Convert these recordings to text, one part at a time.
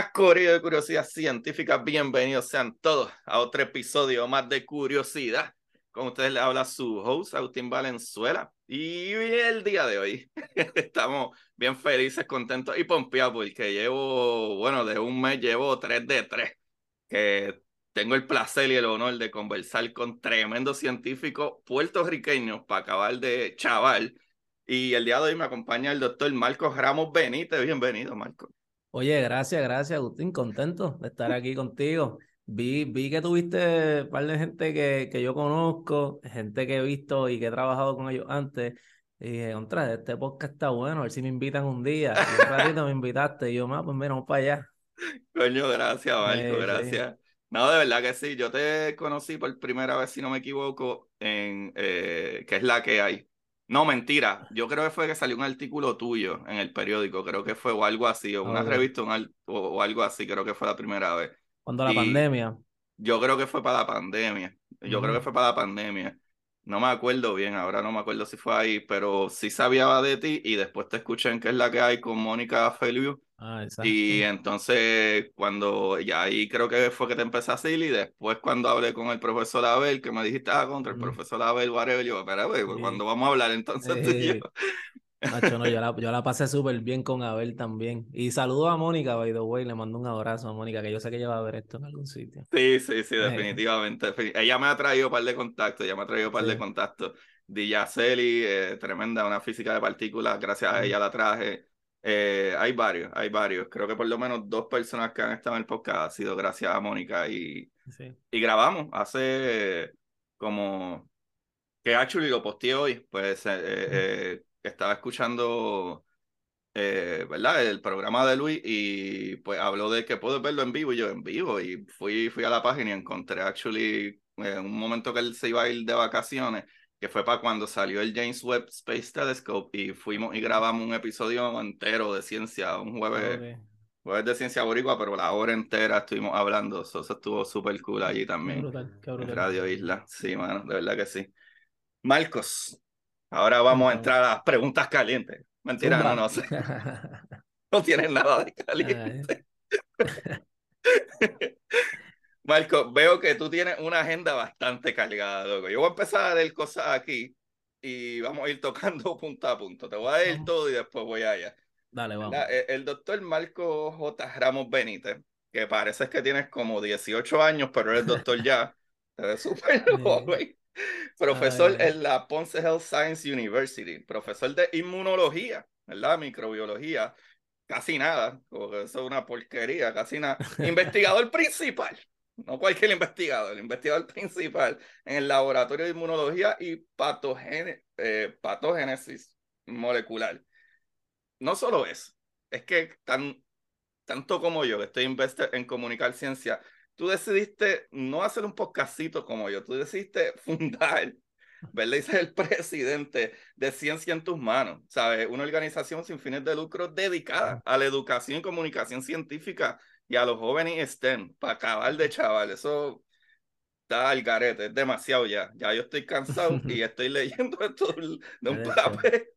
Buenas corridas de curiosidad científica, bienvenidos sean todos a otro episodio más de curiosidad. Con ustedes les habla su host, Agustín Valenzuela. Y el día de hoy estamos bien felices, contentos y pompeados porque llevo, bueno, de un mes llevo 3 de 3. Que tengo el placer y el honor de conversar con tremendos científicos puertorriqueños para acabar de chaval. Y el día de hoy me acompaña el doctor Marcos Ramos Benítez. Bienvenido, Marcos. Oye, gracias, gracias, Agustín. Contento de estar aquí contigo. Vi, vi que tuviste un par de gente que, que yo conozco, gente que he visto y que he trabajado con ellos antes. Y dije, contra, este podcast está bueno, a ver si me invitan un día. Y un ratito me invitaste y yo, más, pues mira, vamos para allá. Coño, gracias, Marco, sí. gracias. No, de verdad que sí. Yo te conocí por primera vez, si no me equivoco, en eh, que es la que hay. No, mentira. Yo creo que fue que salió un artículo tuyo en el periódico, creo que fue o algo así, o una revista un o, o algo así, creo que fue la primera vez. Cuando la Y- pandemia. Yo creo que fue para la pandemia. Yo creo que fue para la pandemia. No me acuerdo bien, ahora no me acuerdo si fue ahí, pero sí sabía de ti y después te escuché en que es la que hay con Mónica Feliu. Ah, exacto. Y entonces, cuando ya ahí creo que fue que te empecé a seguir, y después cuando hablé con el profesor Abel, que me dijiste, ah, contra el profesor Abel, whatever, yo, espera, güey, pues, Sí. cuando vamos a hablar entonces tú y yo. Sí. Nacho, no, yo la, yo la pasé súper bien con Abel también. Y saludo a Mónica, by the way, le mando un abrazo a Mónica, que yo sé que ella va a ver esto en algún sitio. Sí, sí, sí, Eh. definitivamente. defini- Ella me ha traído un par de contactos, ella me ha traído un par de contactos. Dijaceli, eh, tremenda, una física de partículas, gracias a ella la traje. Eh, hay varios, hay varios. Creo que por lo menos dos personas que han estado en el podcast ha sido gracias a Mónica y, Sí. y grabamos hace como que actually lo posteé hoy, pues eh, eh, eh, estaba escuchando, eh, ¿verdad? El programa de Luis y pues habló de que puedo verlo en vivo y yo en vivo y fui, fui a la página y encontré actually eh, un momento que él se iba a ir de vacaciones, que fue para cuando salió el James Webb Space Telescope y fuimos y grabamos un episodio entero de ciencia, un jueves, jueves de ciencia boricua, pero la hora entera estuvimos hablando, eso, eso estuvo súper cool allí Qué también. brutal, qué En brutal. Radio Isla, sí, mano, de verdad que sí. Marcos, ahora vamos a entrar a las preguntas calientes. Mentira, no, no sé, no tienen nada de caliente. Marcos, veo que tú tienes una agenda bastante cargada, loco. Yo voy a empezar a leer cosas aquí y vamos a ir tocando punto a punto. Te voy a leer todo y después voy allá. Dale, vamos. La- eh, el doctor Marco J. Ramos Benítez, que parece que tienes como 18 años, pero eres doctor ya, te ves súper joven. Profesor Ay. en la Ponce Health Science University, profesor de inmunología, ¿verdad? Microbiología, casi nada, porque eso es una porquería, casi nada. Investigador principal, no cualquier investigador, el investigador principal en el laboratorio de inmunología y patogene- eh, patogénesis molecular no solo eso, es que tan, tanto como yo, que estoy invested en comunicar ciencia, tú decidiste no hacer un podcastito como yo, tú decidiste fundar, ¿verdad? Y ser el presidente de Ciencia en tus manos, ¿sabes? Una organización sin fines de lucro dedicada a la educación y comunicación científica y a los jóvenes STEM, para acabar de chaval, eso está al garete, es demasiado ya, ya yo estoy cansado y estoy leyendo esto de un papel.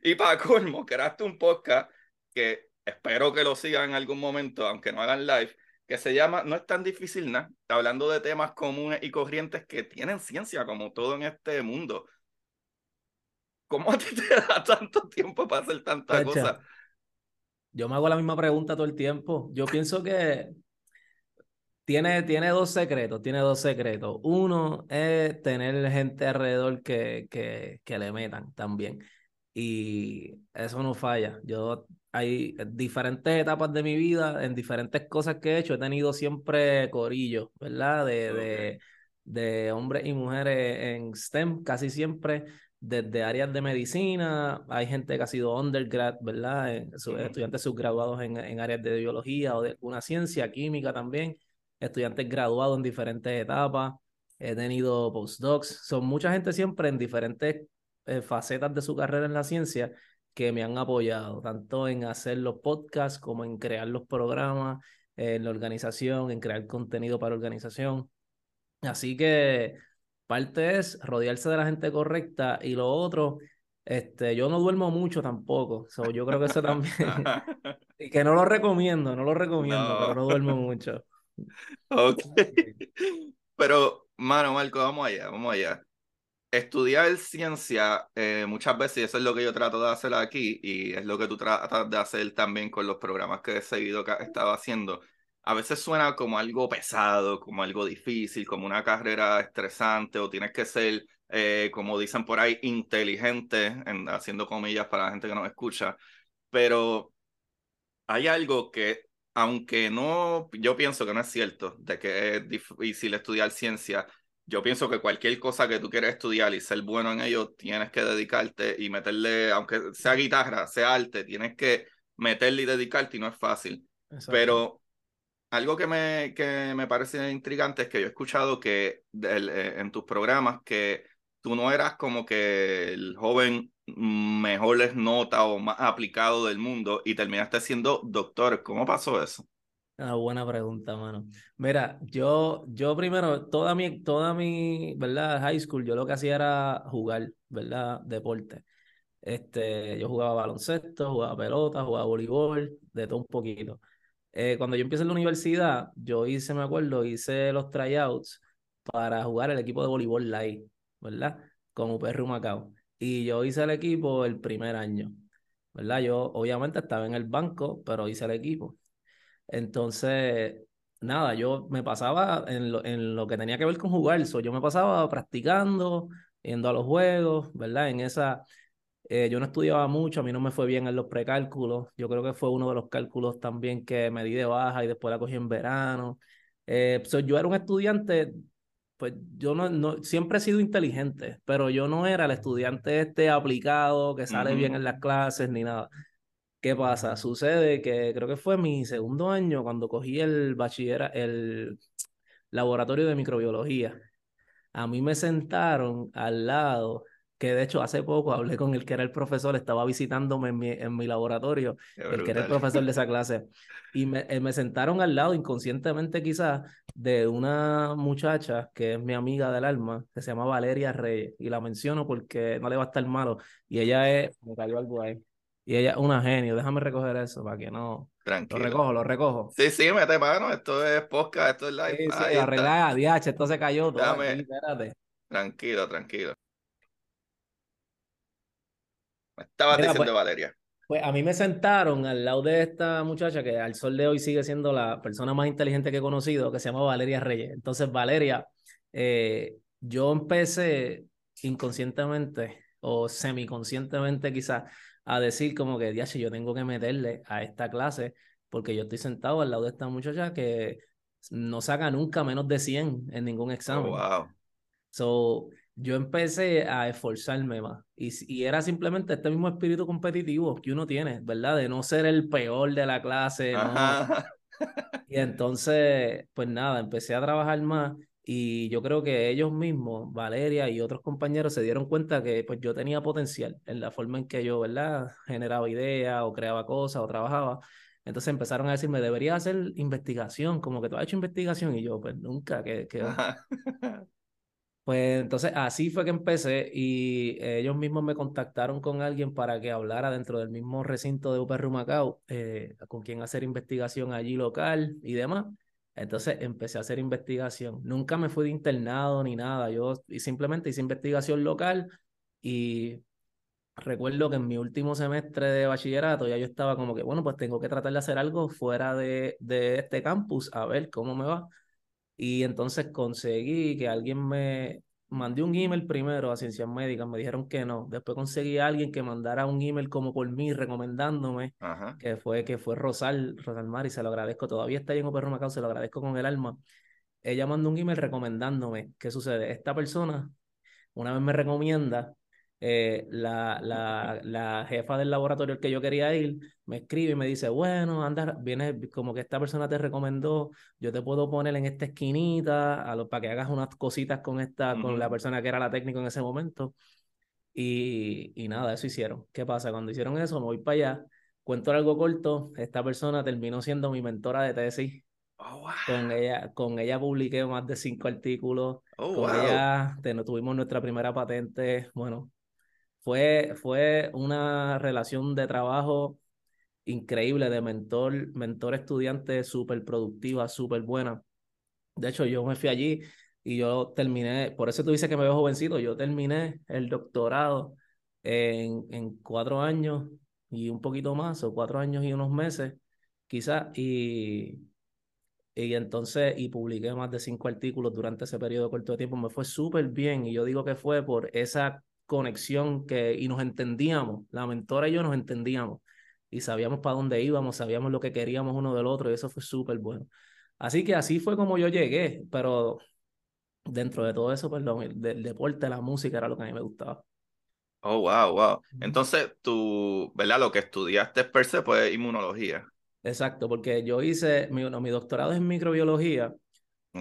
Y para colmo, creaste un podcast que espero que lo sigan en algún momento, aunque no hagan live, que se llama No es tan difícil nada, hablando de temas comunes y corrientes que tienen ciencia como todo en este mundo. ¿Cómo a ti te da tanto tiempo para hacer tanta Chacha, cosa? Yo me hago la misma pregunta todo el tiempo. Yo pienso que tiene, tiene dos secretos, tiene dos secretos. Uno es tener gente alrededor que, que, que le metan también. y eso no falla. Yo hay diferentes etapas de mi vida, en diferentes cosas que he hecho, he tenido siempre corillos, ¿verdad? De, de, de hombres y mujeres en STEM, casi siempre desde áreas de medicina, hay gente que ha sido undergrad, ¿verdad? Estudiantes subgraduados en, en, áreas de biología o de una ciencia, química también, estudiantes graduados en diferentes etapas, he tenido postdocs, son mucha gente siempre en diferentes eh, facetas de su carrera en la ciencia que me han apoyado, tanto en hacer los podcasts como en crear los programas, en la organización, en crear contenido para organización. Así que parte es rodearse de la gente correcta y lo otro, este, yo no duermo mucho tampoco, yo creo que eso también, y que no lo recomiendo, no lo recomiendo, pero no duermo mucho. Ok, pero, mano, Marco, vamos allá, vamos allá. Estudiar ciencia eh, muchas veces, y eso es lo que yo trato de hacer aquí, y es lo que tú tratas de hacer también con los programas que he seguido que he estado haciendo, a veces suena como algo pesado, como algo difícil, como una carrera estresante o tienes que ser, eh, como dicen por ahí, inteligente, en, haciendo comillas para la gente que nos escucha, pero hay algo que, aunque no, yo pienso que no es cierto, de que es difícil estudiar ciencia, yo pienso que cualquier cosa que tú quieras estudiar y ser bueno en ello, tienes que dedicarte y meterle, aunque sea guitarra, sea arte, tienes que meterle y dedicarte y no es fácil. Pero algo que me, que me parece intrigante es que yo he escuchado que eh, en tus programas que tú no eras como que el joven mejor les nota o más aplicado del mundo y terminaste siendo doctor. ¿Cómo pasó eso? Una buena pregunta, mano. Mira, yo, yo primero, toda mi, toda mi, ¿verdad? High school, yo lo que hacía era jugar, ¿verdad? Deporte. Este, yo jugaba baloncesto, jugaba pelota, jugaba voleibol, de todo un poquito. Eh, cuando yo empecé en la universidad, yo hice, me acuerdo, hice los tryouts para jugar el equipo de voleibol light, ¿verdad? Con UPR Macao. Y yo hice el equipo el primer año, ¿verdad? Yo obviamente estaba en el banco, pero hice el equipo. Entonces, nada, yo me pasaba en lo, en lo que tenía que ver con jugar, so, yo me pasaba practicando, yendo a los juegos, ¿verdad? En esa, eh, yo no estudiaba mucho, a mí no me fue bien en los precálculos. Yo creo que fue uno de los cálculos también que me di de baja y después la cogí en verano. Eh, yo era un estudiante, pues yo no, no, siempre he sido inteligente, pero yo no era el estudiante este aplicado que sale bien en las clases ni nada. ¿Qué pasa? Sucede que creo que fue mi segundo año cuando cogí el bachiller, el laboratorio de microbiología. A mí me sentaron al lado que de hecho hace poco hablé con el que era el profesor, estaba visitándome en mi, en mi laboratorio, el que era el profesor de esa clase, y me, eh, me sentaron al lado, inconscientemente quizás, de una muchacha que es mi amiga del alma, que se llama Valeria Reyes, y la menciono porque no le va a estar malo, y ella es, me cayó algo ahí, y ella es una genio, déjame recoger eso para que no... Tranquilo. Lo recojo, lo recojo. Sí, sí, mete mano, esto es podcast, esto es live. Sí, sí, arreglada, DH, esto se cayó todo. Aquí, espérate. Tranquilo, tranquilo. Estaba diciendo pues, Valeria. Pues a mí me sentaron al lado de esta muchacha que al sol de hoy sigue siendo la persona más inteligente que he conocido, que se llama Valeria Reyes. Entonces, Valeria, eh, yo empecé inconscientemente o semiconscientemente quizás a decir como que, ya yo tengo que meterle a esta clase porque yo estoy sentado al lado de esta muchacha que no saca nunca menos de 100 en ningún oh, examen. wow. So, yo empecé a esforzarme más. Y, y, era simplemente este mismo espíritu competitivo que uno tiene, ¿verdad? De no ser el peor de la clase. Y entonces, pues nada, empecé a trabajar más y yo creo que ellos mismos, Valeria y otros compañeros, se dieron cuenta que pues yo tenía potencial en la forma en que yo, ¿verdad? Generaba ideas o creaba cosas o trabajaba. Entonces empezaron a decirme, debería hacer investigación, como que tú has hecho investigación y yo, pues nunca, que... que... Pues entonces así fue que empecé y ellos mismos me contactaron con alguien para que hablara dentro del mismo recinto de UPR Macao, eh, con quien hacer investigación allí local y demás. Entonces empecé a hacer investigación. Nunca me fui de internado ni nada. Yo simplemente hice investigación local y recuerdo que en mi último semestre de bachillerato ya yo estaba como que, bueno, pues tengo que tratar de hacer algo fuera de, de este campus, a ver cómo me va. Y entonces conseguí que alguien me, mandé un email primero a Ciencias Médicas, me dijeron que no. Después conseguí a alguien que mandara un email como por mí, recomendándome, que fue que fue Rosal, Rosal Mari, se lo agradezco. Todavía está ahí en Operro Macao, se lo agradezco con el alma. Ella mandó un email recomendándome. ¿Qué sucede? Esta persona una vez me recomienda eh, la, la, la, jefa del laboratorio al que yo quería ir, me escribe y me dice, bueno, anda, viene como que esta persona te recomendó, yo te puedo poner en esta esquinita a lo, para que hagas unas cositas con esta, con la persona que era la técnica en ese momento. Y, y nada, eso hicieron. ¿Qué pasa? Cuando hicieron eso, me voy para allá, cuento algo corto, esta persona terminó siendo mi mentora de tesis. Oh, con, ella, con ella publiqué más de cinco artículos. Oh, con ella tuvimos nuestra primera patente. Bueno, fue, fue una relación de trabajo increíble de mentor, mentor estudiante súper productiva, súper buena. De hecho, yo me fui allí y yo terminé, por eso tú dices que me veo jovencito, yo terminé el doctorado en, en cuatro años y un poquito más, o cuatro años y unos meses, quizás, y, y entonces, y publiqué más de cinco artículos durante ese periodo corto de tiempo, me fue súper bien, y yo digo que fue por esa conexión que, y nos entendíamos, la mentora y yo nos entendíamos y sabíamos para dónde íbamos, sabíamos lo que queríamos uno del otro y eso fue súper bueno. Así que así fue como yo llegué, pero dentro de todo eso, perdón, el, del deporte, la música era lo que a mí me gustaba. Oh, wow, wow. Entonces, tú, ¿verdad? Lo que estudiaste per se fue inmunología. Exacto, porque yo hice, mi, mi doctorado es en microbiología,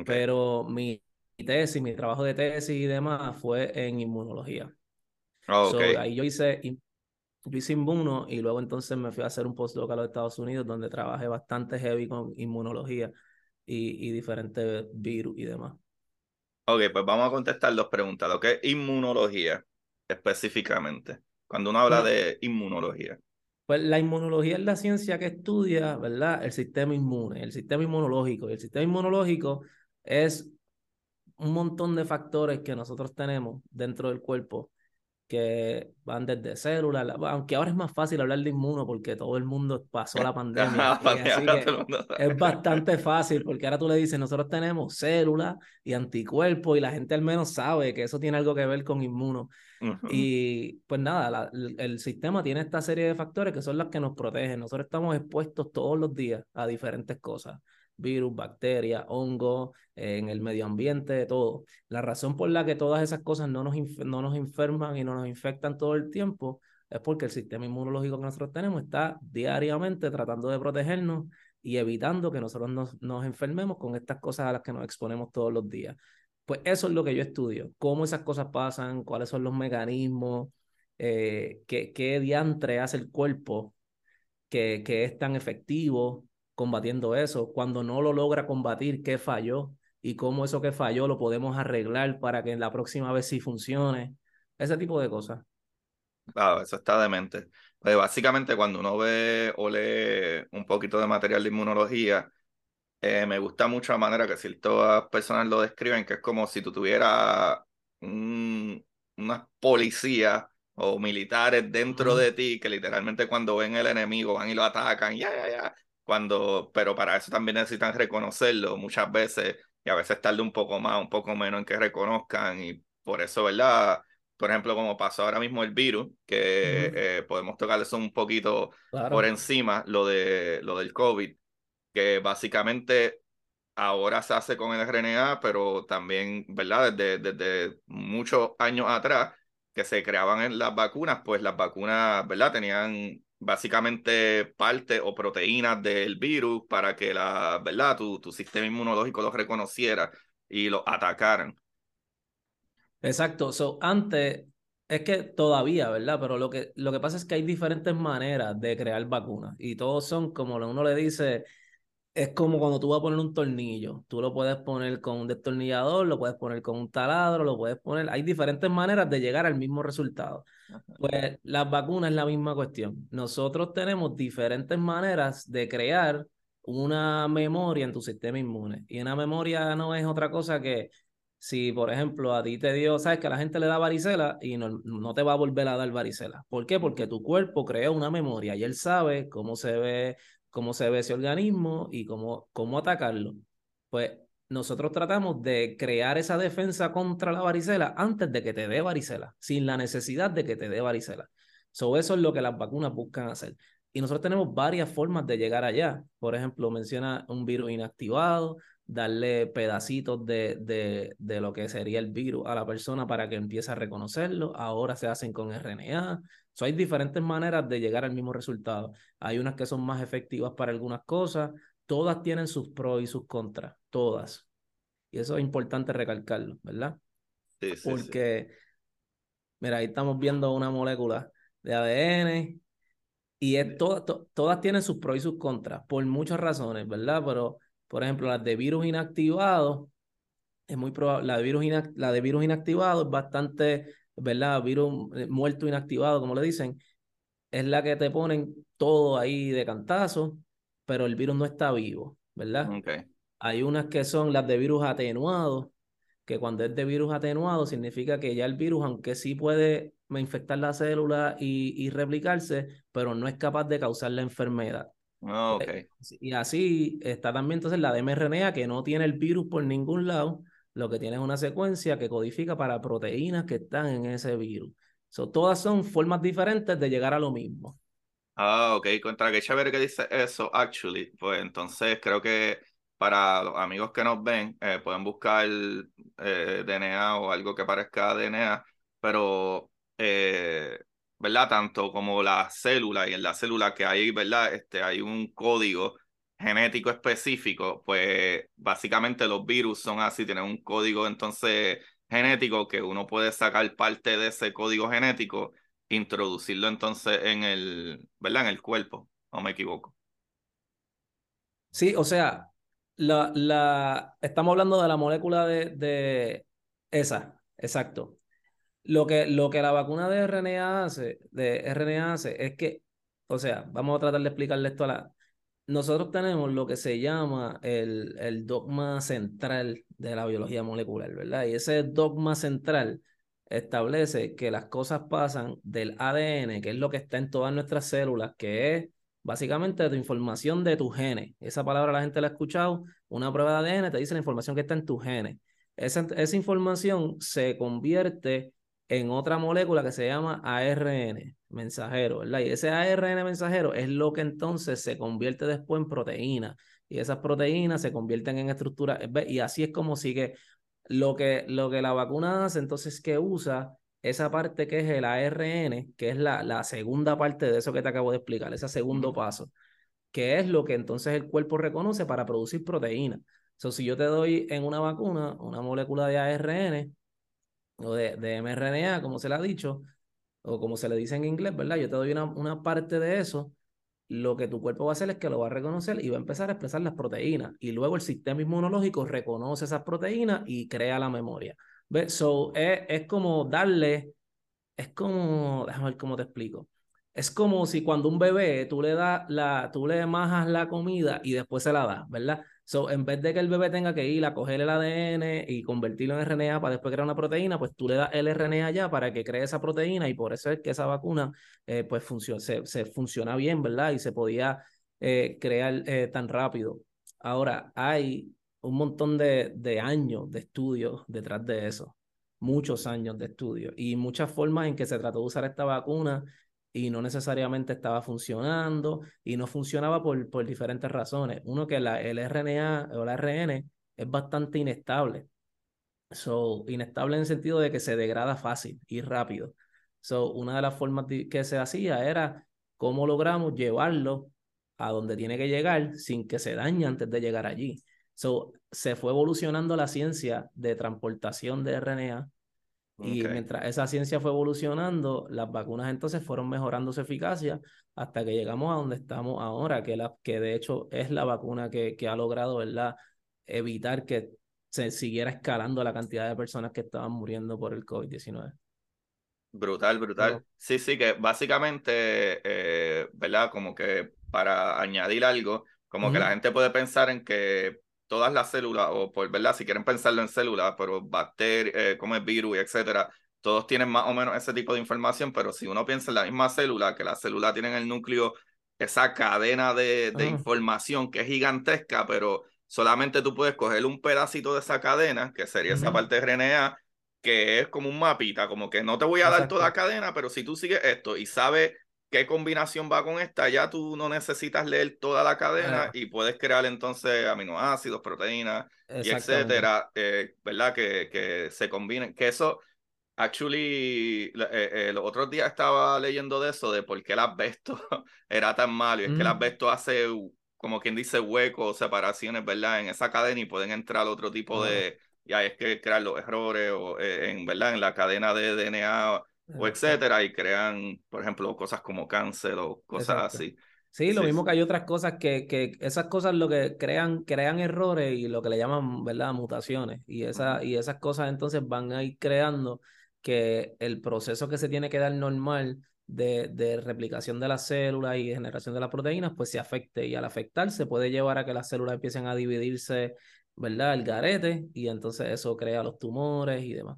pero mi tesis, mi trabajo de tesis y demás fue en inmunología. Oh, ahí yo hice, yo hice inmuno y luego entonces me fui a hacer un postdoc a los Estados Unidos donde trabajé bastante heavy con inmunología y, y diferentes virus y demás. Ok, pues vamos a contestar dos preguntas. Lo que es inmunología específicamente, cuando uno habla de inmunología. Pues la inmunología es la ciencia que estudia, ¿verdad? El sistema inmune, el sistema inmunológico. Y el sistema inmunológico es un montón de factores que nosotros tenemos dentro del cuerpo que van desde células, aunque ahora es más fácil hablar de inmuno porque todo el mundo pasó la pandemia. es bastante fácil porque ahora tú le dices, nosotros tenemos células y anticuerpos y la gente al menos sabe que eso tiene algo que ver con inmuno. Y pues nada, el sistema tiene esta serie de factores que son los que nos protegen. Nosotros estamos expuestos todos los días a diferentes cosas virus, bacterias, hongos, en el medio ambiente, todo. La razón por la que todas esas cosas no nos, no nos enferman y no nos infectan todo el tiempo es porque el sistema inmunológico que nosotros tenemos está diariamente tratando de protegernos y evitando que nosotros nos, nos enfermemos con estas cosas a las que nos exponemos todos los días. Pues eso es lo que yo estudio, cómo esas cosas pasan, cuáles son los mecanismos, eh, qué, qué diantre hace el cuerpo que, que es tan efectivo combatiendo eso, cuando no lo logra combatir, qué falló y cómo eso que falló lo podemos arreglar para que en la próxima vez sí funcione, ese tipo de cosas. Claro, eso está demente. Pues básicamente cuando uno ve o lee un poquito de material de inmunología, eh, me gusta mucho la manera que ciertas personas lo describen, que es como si tú tuvieras un, una policía o militares dentro de ti que literalmente cuando ven el enemigo van y lo atacan, ya, ya, ya, cuando, pero para eso también necesitan reconocerlo muchas veces y a veces tarde un poco más, un poco menos en que reconozcan y por eso, ¿verdad? Por ejemplo, como pasó ahora mismo el virus, que eh, podemos tocar eso un poquito por encima, lo, de, lo del COVID, que básicamente ahora se hace con el RNA, pero también, ¿verdad? Desde, desde muchos años atrás que se creaban en las vacunas, pues las vacunas, ¿verdad? Tenían básicamente parte o proteínas del virus para que la, ¿verdad? Tu, tu sistema inmunológico los reconociera y los atacaran. Exacto. So, antes, es que todavía, ¿verdad? Pero lo que, lo que pasa es que hay diferentes maneras de crear vacunas y todos son, como uno le dice, es como cuando tú vas a poner un tornillo. Tú lo puedes poner con un destornillador, lo puedes poner con un taladro, lo puedes poner. Hay diferentes maneras de llegar al mismo resultado. Pues las vacunas es la misma cuestión. Nosotros tenemos diferentes maneras de crear una memoria en tu sistema inmune. Y una memoria no es otra cosa que si, por ejemplo, a ti te dio, sabes que a la gente le da varicela y no, no te va a volver a dar varicela. ¿Por qué? Porque tu cuerpo crea una memoria y él sabe cómo se ve, cómo se ve ese organismo y cómo, cómo atacarlo. Pues nosotros tratamos de crear esa defensa contra la varicela antes de que te dé varicela, sin la necesidad de que te dé varicela. So, eso es lo que las vacunas buscan hacer. Y nosotros tenemos varias formas de llegar allá. Por ejemplo, menciona un virus inactivado, darle pedacitos de, de, de, lo que sería el virus a la persona para que empiece a reconocerlo. Ahora se hacen con RNA. So, hay diferentes maneras de llegar al mismo resultado. Hay unas que son más efectivas para algunas cosas. Todas tienen sus pros y sus contras. Todas. Y eso es importante recalcarlo, ¿verdad? Sí, sí, Porque, mira, ahí estamos viendo una molécula de ADN y es todas tienen sus pros y sus contras, por muchas razones, ¿verdad? Pero por ejemplo, las de virus inactivado, es muy probable, la de virus, la de virus inactivado es bastante, ¿verdad? Virus eh, muerto inactivado, como le dicen, es la que te ponen todo ahí de cantazo, pero el virus no está vivo, ¿verdad? Okay. Hay unas que son las de virus atenuado, que cuando es de virus atenuado significa que ya el virus, aunque sí puede infectar la célula y, y replicarse, pero no es capaz de causar la enfermedad. Oh, okay. Y así está también entonces la de mRNA que no tiene el virus por ningún lado, lo que tiene es una secuencia que codifica para proteínas que están en ese virus. So, todas son formas diferentes de llegar a lo mismo. Ah, ok. Contra que chévere que dice eso, actually. Pues entonces creo que para los amigos que nos ven, eh, pueden buscar eh, DNA o algo que parezca DNA, pero eh, ¿verdad? Tanto como la célula y en la célula que hay, ¿verdad? Este, hay un código genético específico, pues básicamente los virus son así, tienen un código entonces genético que uno puede sacar parte de ese código genético, introducirlo entonces en el, ¿verdad? En el cuerpo, no me equivoco. Sí, o sea, la, la, estamos hablando de la molécula de, de esa, exacto. Lo que, lo que la vacuna de RNA hace, de RNA hace es que, o sea, vamos a tratar de explicarle esto a la... Nosotros tenemos lo que se llama el, dogma central de la biología molecular, ¿verdad? Y ese dogma central establece que las cosas pasan del ADN, que es lo que está en todas nuestras células, que es básicamente tu información de tu genes. Esa palabra la gente la ha escuchado. Una prueba de ADN te dice la información que está en tu genes. Esa, esa información se convierte en otra molécula que se llama ARN mensajero, ¿verdad? Y ese ARN mensajero es lo que entonces se convierte después en proteína y esas proteínas se convierten en estructuras y así es como sigue lo que, lo que la vacuna hace, entonces que usa esa parte que es el ARN, que es la, la segunda parte de eso que te acabo de explicar, ese segundo paso, que es lo que entonces el cuerpo reconoce para producir proteína. So, si yo te doy en una vacuna una molécula de ARN, o de, de mRNA, como se le ha dicho, o como se le dice en inglés, ¿verdad? Yo te doy una, una parte de eso, lo que tu cuerpo va a hacer es que lo va a reconocer y va a empezar a expresar las proteínas. Y luego el sistema inmunológico reconoce esas proteínas y crea la memoria. ¿Ves? So, es, es como darle, es como, déjame ver cómo te explico. Es como si cuando un bebé tú le das la, tú le majas la comida y después se la das, ¿verdad? So, en vez de que el bebé tenga que ir a coger el ADN y convertirlo en RNA para después crear una proteína, pues tú le das el RNA ya para que cree esa proteína y por eso es que esa vacuna eh, pues funciona, se, funciona bien, ¿verdad? Y se podía eh, crear eh, tan rápido. Ahora, hay un montón de, de años de estudios detrás de eso, muchos años de estudio y muchas formas en que se trató de usar esta vacuna y no necesariamente estaba funcionando y no funcionaba por, por diferentes razones. Uno que la, el RNA o el ARN es bastante inestable. So, inestable en el sentido de que se degrada fácil y rápido. So, una de las formas que se hacía era cómo logramos llevarlo a donde tiene que llegar sin que se dañe antes de llegar allí. So, se fue evolucionando la ciencia de transportación de RNA y mientras esa ciencia fue evolucionando, las vacunas entonces fueron mejorando su eficacia hasta que llegamos a donde estamos ahora, que, la, que de hecho es la vacuna que, que ha logrado ¿verdad? evitar que se siguiera escalando la cantidad de personas que estaban muriendo por el COVID-19. Brutal, brutal. Sí, sí, que básicamente, eh, ¿verdad? Como que para añadir algo, como que la gente puede pensar en que todas las células, o por verdad, si quieren pensarlo en células, pero bacterias, eh, como es virus, etcétera, todos tienen más o menos ese tipo de información, pero si uno piensa en la misma célula, que las células tienen el núcleo, esa cadena de, de información que es gigantesca, pero solamente tú puedes coger un pedacito de esa cadena, que sería esa parte de RNA, que es como un mapita, como que no te voy a dar toda la cadena, pero si tú sigues esto y sabes qué combinación va con esta, ya tú no necesitas leer toda la cadena y puedes crear entonces aminoácidos, proteínas y etcétera, eh, ¿verdad? Que, que se combinen, que eso, actually, eh, eh, los otros días estaba leyendo de eso, de por qué el asbesto era tan malo, y es que el mm. asbesto hace, como quien dice, huecos, separaciones, ¿verdad? En esa cadena y pueden entrar otro tipo de, ya es que crear los errores, o en, ¿verdad? En la cadena de DNA o etcétera, y crean, por ejemplo, cosas como cáncer o cosas así. Sí, lo mismo que hay otras cosas que, que esas cosas lo que crean, crean errores y lo que le llaman, ¿verdad? Mutaciones. Y, esa, y esas cosas entonces van a ir creando que el proceso que se tiene que dar normal de, de replicación de las células y generación de las proteínas, pues se afecte. Y al afectarse puede llevar a que las células empiecen a dividirse, ¿verdad? El garete, y entonces eso crea los tumores y demás.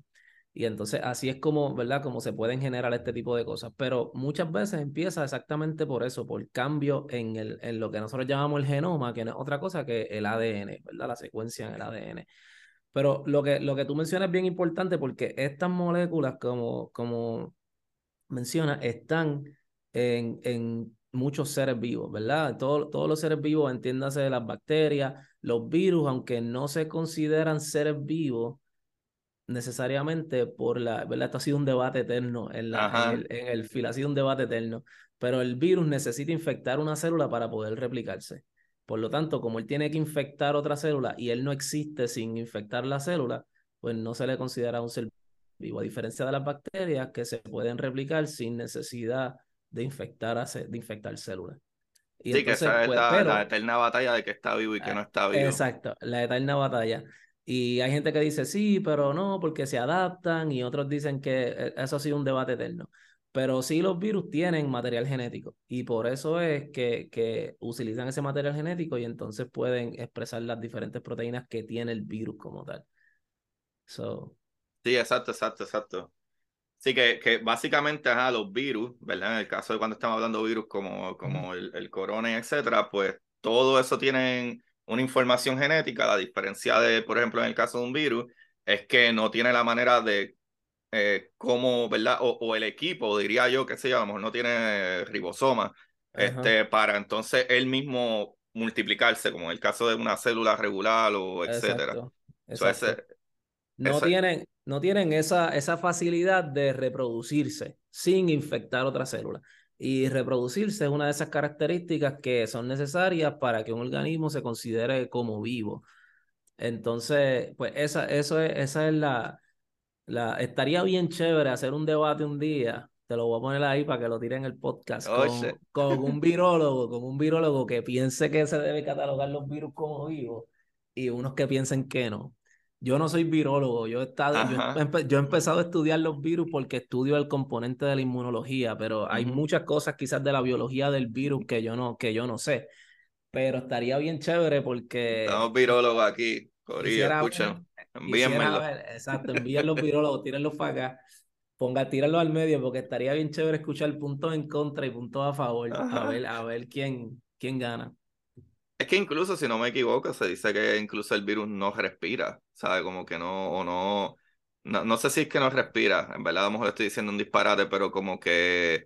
Y entonces así es como, ¿verdad? Como se pueden generar este tipo de cosas. Pero muchas veces empieza exactamente por eso, por cambio en, el, en lo que nosotros llamamos el genoma, que no es otra cosa que el ADN, ¿verdad? La secuencia en el ADN. Pero lo que, lo que tú mencionas es bien importante porque estas moléculas, como, como mencionas, están en, en muchos seres vivos, ¿verdad? Todo, todos los seres vivos, entiéndase las bacterias, los virus, aunque no se consideran seres vivos, necesariamente por la, ¿verdad? Esto ha sido un debate eterno en, la, en, el, en el fil, ha sido un debate eterno, pero el virus necesita infectar una célula para poder replicarse. Por lo tanto, como él tiene que infectar otra célula y él no existe sin infectar la célula, pues no se le considera un ser vivo, a diferencia de las bacterias que se pueden replicar sin necesidad de infectar, de infectar células. sí, que esa es pues, la, la, eterna batalla de que está vivo y que no está vivo. Exacto, la eterna batalla. Y hay gente que dice sí, pero no, porque se adaptan, y otros dicen que eh, eso ha sido un debate eterno. Pero sí los virus tienen material genético y por eso es que, que utilizan ese material genético y entonces pueden expresar las diferentes proteínas que tiene el virus como tal. So. Sí, exacto, exacto, exacto. Sí, que, que básicamente ajá, los virus, ¿verdad? En el caso de cuando estamos hablando de virus como, como el, el corona, etcétera, pues todo eso tienen una información genética, la diferencia de, por ejemplo, en el caso de un virus, es que no tiene la manera de eh, cómo, ¿verdad? O, el equipo, diría yo, que sé a lo mejor no tiene ribosoma, este, para entonces él mismo multiplicarse, como en el caso de una célula regular o etcétera. no, tienen, no tienen esa, esa facilidad de reproducirse sin infectar otra célula y reproducirse es una de esas características que son necesarias para que un organismo se considere como vivo. Entonces, pues esa, eso es, esa es la, la... Estaría bien chévere hacer un debate un día, te lo voy a poner ahí para que lo tire en el podcast, oh, con, con, un virólogo, con un virólogo que piense que se debe catalogar los virus como vivos y unos que piensen que no. Yo no soy virólogo, yo he, estado, yo, he empezado a estudiar los virus porque estudio el componente de la inmunología, pero hay muchas cosas quizás de la biología del virus que yo no, que yo no sé. Pero estaría bien chévere porque... Estamos virólogos aquí, Corilla, escucha, envíenmelo. Exacto, envíen los virólogos, tírenlos para acá, ponga, tírenlos al medio porque estaría bien chévere escuchar puntos en contra y puntos a favor, a ver, a ver quién, quién gana. Es que incluso, si no me equivoco, se dice que incluso el virus no respira, ¿sabe? Como que no, o no, no, sé si es que no respira, en verdad a lo mejor estoy diciendo un disparate, pero como que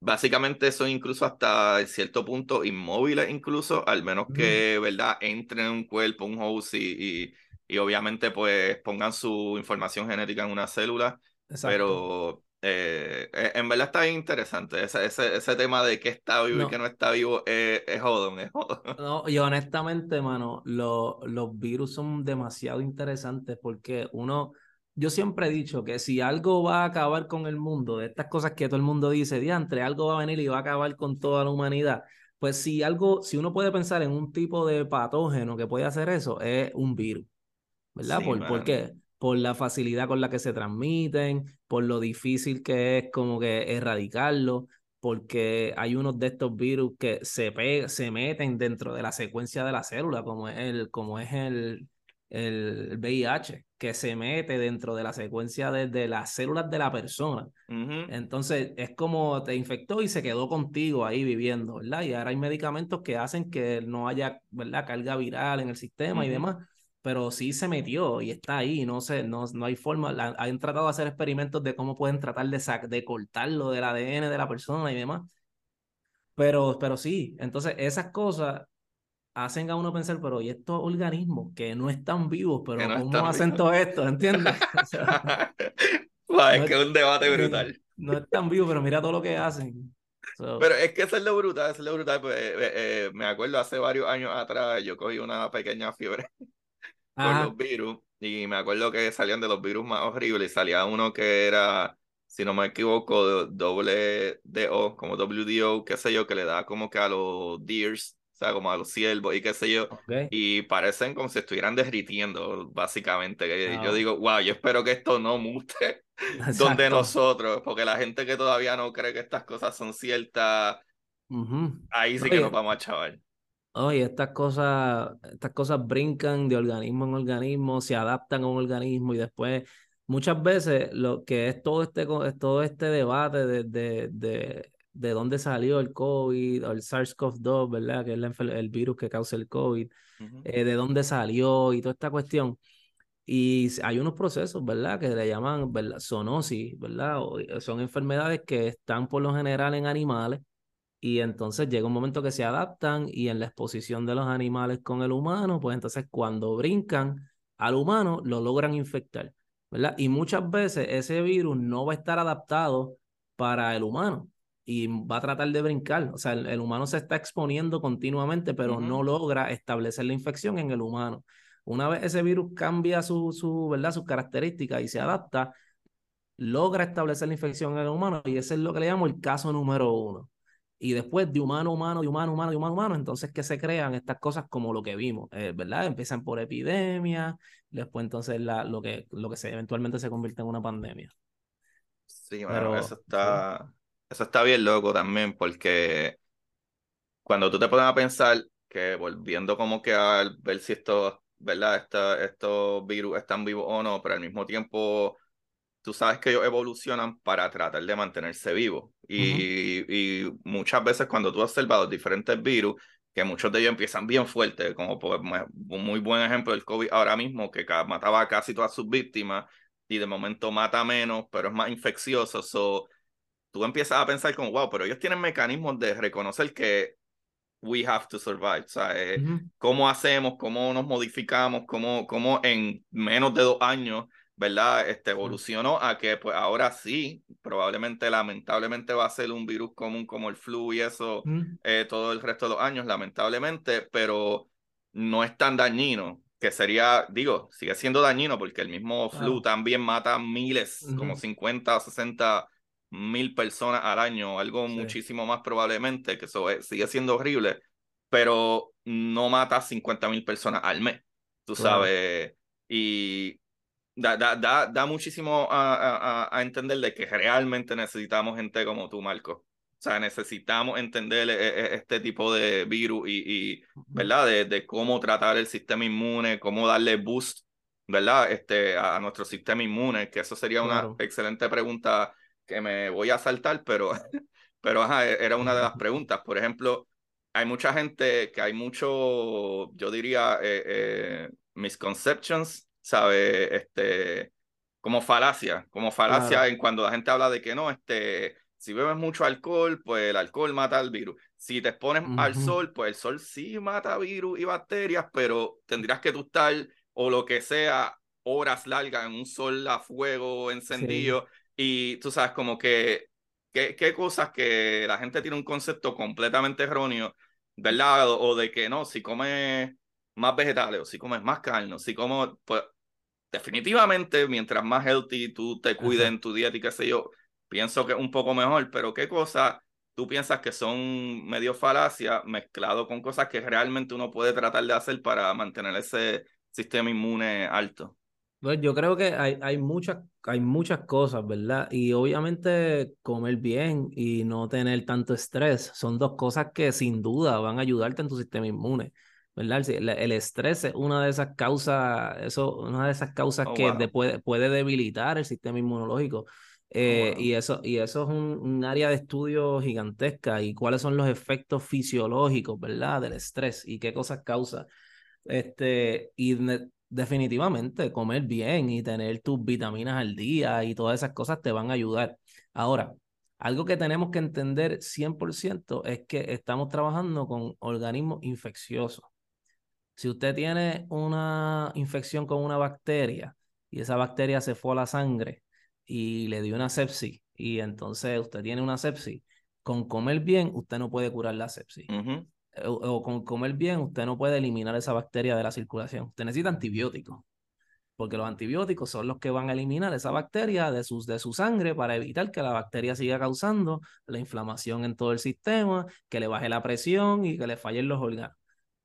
básicamente son incluso hasta cierto punto inmóviles incluso, al menos que, ¿verdad? Entren en un cuerpo, un host y, y, obviamente pues pongan su información genética en una célula, pero eh, eh, en verdad está bien interesante. Ese, ese, ese tema de qué está vivo y qué no está vivo es, es jodón, es No, y honestamente, mano, lo, los virus son demasiado interesantes porque uno, yo siempre he dicho que si algo va a acabar con el mundo, de estas cosas que todo el mundo dice, diantre, algo va a venir y va a acabar con toda la humanidad. Pues si algo, si uno puede pensar en un tipo de patógeno que puede hacer eso, es un virus. ¿Verdad? ¿Por, ¿Por qué? Por la facilidad con la que se transmiten, por lo difícil que es como que erradicarlo, porque hay unos de estos virus que se, se meten dentro de la secuencia de la célula, como es el, como es el, el VIH, que se mete dentro de la secuencia de, las células de la persona. Entonces, es como te infectó y se quedó contigo ahí viviendo, ¿verdad? Y ahora hay medicamentos que hacen que no haya, ¿verdad? Carga viral en el sistema y demás, pero sí se metió y está ahí, no sé, no, no hay forma, han tratado de hacer experimentos de cómo pueden tratar de, de cortarlo del ADN de la persona y demás. Pero, pero sí, entonces esas cosas hacen a uno pensar, pero ¿y estos organismos que no están vivos, pero cómo hacen todo esto? ¿Entiendes? es que es un debate brutal. No están vivos, pero mira todo lo que hacen. Pero es que eso es lo brutal, eso es lo brutal. Pues, eh, eh, eh, me acuerdo hace varios años atrás, yo cogí una pequeña fiebre con los virus y me acuerdo que salían de los virus más horribles y salía uno que era, si no me equivoco, doble DO, como WDO, qué sé yo, que le da como que a los deers como a los ciervos y qué sé yo, y parecen como si estuvieran derritiendo, básicamente. Yo digo, wow, yo espero que esto no mute donde nosotros, porque la gente que todavía no cree que estas cosas son ciertas, ahí sí que nos vamos a chaval. Oye, estas cosas, estas cosas brincan de organismo en organismo, se adaptan a un organismo y después muchas veces lo que es todo este, todo este debate de, de, de, de dónde salió el COVID o el SARS-CoV-2, ¿verdad? Que es el, virus que causa el COVID, eh, de dónde salió y toda esta cuestión. Y hay unos procesos, ¿verdad? Que le llaman ¿verdad? zoonosis, ¿verdad? Eh, son enfermedades que están por lo general en animales y entonces llega un momento que se adaptan y en la exposición de los animales con el humano, pues entonces cuando brincan al humano lo logran infectar, ¿verdad? Y muchas veces ese virus no va a estar adaptado para el humano y va a tratar de brincar. O sea, el, humano se está exponiendo continuamente, pero no logra establecer la infección en el humano. Una vez ese virus cambia su, su, ¿verdad? sus características y se adapta, logra establecer la infección en el humano y ese es lo que le llamo el caso número uno. Y después de humano, humano, de humano, humano, de humano, humano, entonces que se crean estas cosas como lo que vimos, eh, ¿verdad? Empiezan por epidemia, después entonces la, lo, que, lo que se, eventualmente se convierte en una pandemia. Sí, bueno, eso está, eso está bien loco también, porque cuando tú te pones a pensar que volviendo como que a ver si estos, ¿verdad? estos virus están vivos o no, pero al mismo tiempo tú sabes que ellos evolucionan para tratar de mantenerse vivos. Y, y muchas veces cuando tú observas los diferentes virus, que muchos de ellos empiezan bien fuertes, como por un muy buen ejemplo del COVID ahora mismo, que mataba a casi todas sus víctimas y de momento mata menos, pero es más infeccioso. So, tú empiezas a pensar como, wow, pero ellos tienen mecanismos de reconocer que we have to survive, ¿sabes? ¿Cómo hacemos? ¿Cómo nos modificamos? ¿Cómo, cómo en menos de dos años, ¿verdad? Este, evolucionó a que pues ahora sí, probablemente, lamentablemente va a ser un virus común como el flu y eso eh, todo el resto de los años, lamentablemente, pero no es tan dañino que sería, digo, sigue siendo dañino porque el mismo flu también mata miles, como 50 o 60 mil personas al año, algo muchísimo más probablemente, que eso sigue siendo horrible, pero no mata 50 mil personas al mes, tú sabes, y da, da, da, da muchísimo a, a, a, entender de que realmente necesitamos gente como tú, Marco. O sea, necesitamos entender e, e, este tipo de virus y, y ¿verdad? De, de, cómo tratar el sistema inmune, cómo darle boost, ¿verdad? Este, a, nuestro sistema inmune, que eso sería una excelente pregunta que me voy a saltar, pero, pero e, era una de las preguntas. Por ejemplo, hay mucha gente que hay mucho, yo diría, eh, eh, misconceptions, ¿sabe? Este, como falacia, como falacia en cuando la gente habla de que no, este, si bebes mucho alcohol, pues el alcohol mata al virus. Si te expones al sol, pues el sol sí mata virus y bacterias, pero tendrías que tú estar o lo que sea horas largas en un sol a fuego encendido y tú sabes, como que, qué cosas que la gente tiene un concepto completamente erróneo, ¿verdad? O, o de que no, si comes más vegetales o si comes más carne, o si como, pues definitivamente mientras más healthy tú te cuides en tu dieta y qué sé yo, pienso que es un poco mejor, pero qué cosas tú piensas que son medio falacia mezclado con cosas que realmente uno puede tratar de hacer para mantener ese sistema inmune alto. Pues yo creo que hay, hay, muchas, hay muchas cosas, ¿verdad? Y obviamente comer bien y no tener tanto estrés son dos cosas que sin duda van a ayudarte en tu sistema inmune. ¿Verdad? El, estrés es una de esas causas, eso, una de esas causas Oh, que wow. puede, puede debilitar el sistema inmunológico. Eh, wow. y eso, y eso es un, un área de estudio gigantesca. Y cuáles son los efectos fisiológicos, ¿verdad? Del estrés y qué cosas causa. Este, y definitivamente comer bien y tener tus vitaminas al día y todas esas cosas te van a ayudar. Ahora, algo que tenemos que entender 100% es que estamos trabajando con organismos infecciosos. Si usted tiene una infección con una bacteria y esa bacteria se fue a la sangre y le dio una sepsis y entonces usted tiene una sepsis, con comer bien usted no puede curar la sepsis. O, o con comer bien usted no puede eliminar esa bacteria de la circulación. Usted necesita antibióticos porque los antibióticos son los que van a eliminar esa bacteria de, sus, de su sangre para evitar que la bacteria siga causando la inflamación en todo el sistema, que le baje la presión y que le fallen los órganos.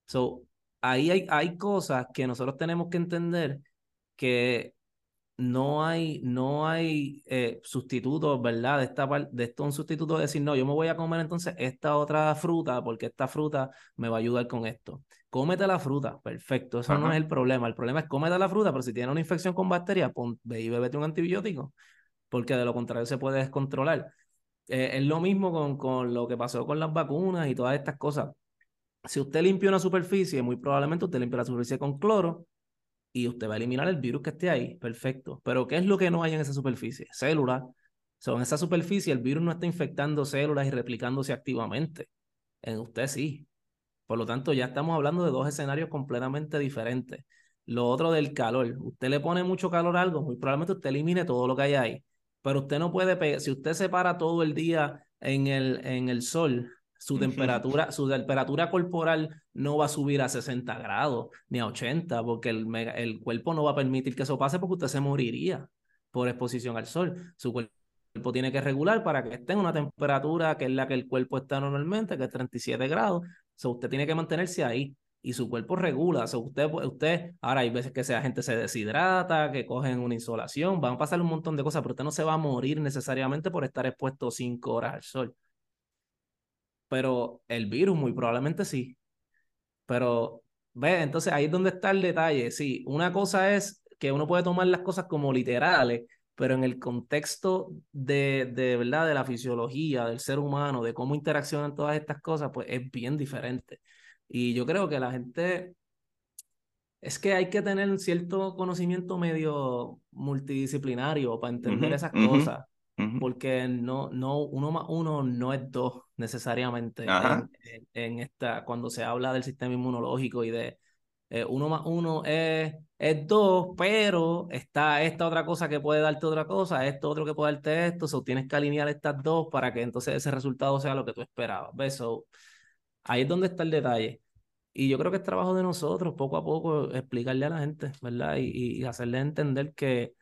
So, ahí hay, hay cosas que nosotros tenemos que entender que no hay, no hay eh, sustitutos, ¿verdad? De, esta de esto un sustituto de decir, no, yo me voy a comer entonces esta otra fruta porque esta fruta me va a ayudar con esto. Cómete la fruta, perfecto, eso no es el problema. El problema es cómete la fruta, pero si tienes una infección con bacterias, pon, ve y bébete un antibiótico, porque de lo contrario se puede descontrolar. Eh, es lo mismo con, con lo que pasó con las vacunas y todas estas cosas. Si usted limpia una superficie, muy probablemente usted limpia la superficie con cloro y usted va a eliminar el virus que esté ahí. Perfecto. Pero ¿qué es lo que no hay en esa superficie? Células. En esa superficie el virus no está infectando células y replicándose activamente. En usted sí. Por lo tanto, ya estamos hablando de dos escenarios completamente diferentes. Lo otro del calor. Usted le pone mucho calor a algo, muy probablemente usted elimine todo lo que hay ahí. Pero usted no puede. Si usted se para todo el día en el, en el sol, su temperatura, su temperatura corporal no va a subir a 60 grados ni a 80, porque el, el cuerpo no va a permitir que eso pase porque usted se moriría por exposición al sol. Su cuerpo tiene que regular para que esté en una temperatura que es la que el cuerpo está normalmente, que es 37 grados. So, usted tiene que mantenerse ahí y su cuerpo regula. So, usted, usted, ahora hay veces que esa gente se deshidrata, que cogen una insolación, van a pasar un montón de cosas, pero usted no se va a morir necesariamente por estar expuesto cinco horas al sol. Pero el virus muy probablemente sí. Pero, ve, entonces ahí es donde está el detalle. Sí, una cosa es que uno puede tomar las cosas como literales, pero en el contexto de, de verdad, de la fisiología del ser humano, de cómo interaccionan todas estas cosas, pues es bien diferente. Y yo creo que la gente, es que hay que tener un cierto conocimiento medio multidisciplinario para entender Ujú, esas ujú, cosas, porque no, no, uno más uno no es dos necesariamente Ajá. en, en, en esta, cuando se habla del sistema inmunológico y de eh, uno más uno es, es dos, pero está esta otra cosa que puede darte otra cosa, esto otro que puede darte esto, so tienes que alinear estas dos para que entonces ese resultado sea lo que tú esperabas. ¿Ves? So, ahí es donde está el detalle. Y yo creo que es trabajo de nosotros, poco a poco, explicarle a la gente, ¿verdad? Y, y hacerle entender que,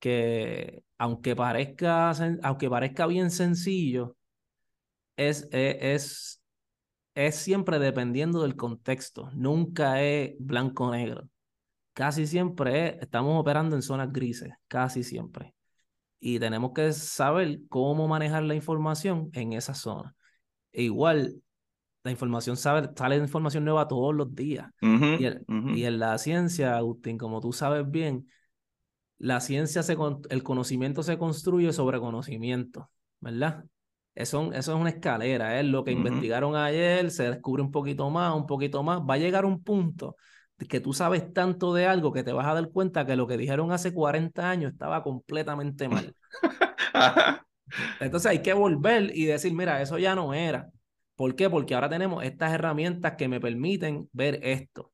que aunque parezca, aunque parezca bien sencillo, es, es, es, es siempre dependiendo del contexto. Nunca es blanco-negro. Casi siempre es- estamos operando en zonas grises, casi siempre. Y tenemos que saber cómo manejar la información en esa zona. E igual, la información sabe, sale información nueva todos los días. Y, el- y en la ciencia, Agustín, como tú sabes bien, la ciencia, se, el conocimiento se construye sobre conocimiento, ¿verdad? Eso, eso es una escalera, es lo que investigaron ayer, se descubre un poquito más, un poquito más, va a llegar un punto que tú sabes tanto de algo que te vas a dar cuenta que lo que dijeron hace 40 años estaba completamente mal. Entonces hay que volver y decir, mira, eso ya no era. ¿Por qué? Porque ahora tenemos estas herramientas que me permiten ver esto.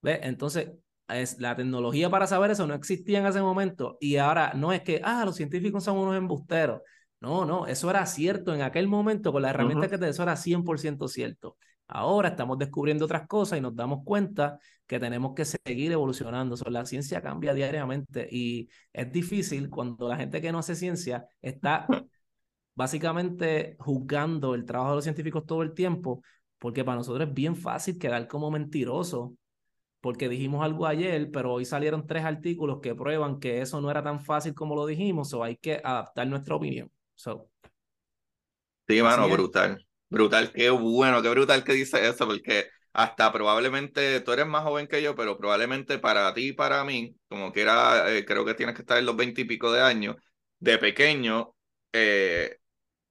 ¿Ves? Entonces, es, la tecnología para saber eso no existía en ese momento. Y ahora no es que, ah, los científicos son unos embusteros. No, no, eso era cierto en aquel momento con las herramientas Ujú. que te eso era 100% cierto. Ahora estamos descubriendo otras cosas y nos damos cuenta que tenemos que seguir evolucionando. O sea, la ciencia cambia diariamente y es difícil cuando la gente que no hace ciencia está básicamente juzgando el trabajo de los científicos todo el tiempo, porque para nosotros es bien fácil quedar como mentiroso, porque dijimos algo ayer, pero hoy salieron tres artículos que prueban que eso no era tan fácil como lo dijimos, o hay que adaptar nuestra opinión. So, Sí, mano, es. brutal. Brutal, qué bueno, qué brutal que dice eso, porque hasta probablemente, tú eres más joven que yo, pero probablemente para ti y para mí, como que era, eh, creo que tienes que estar en los veinte y pico de años, de pequeño, eh,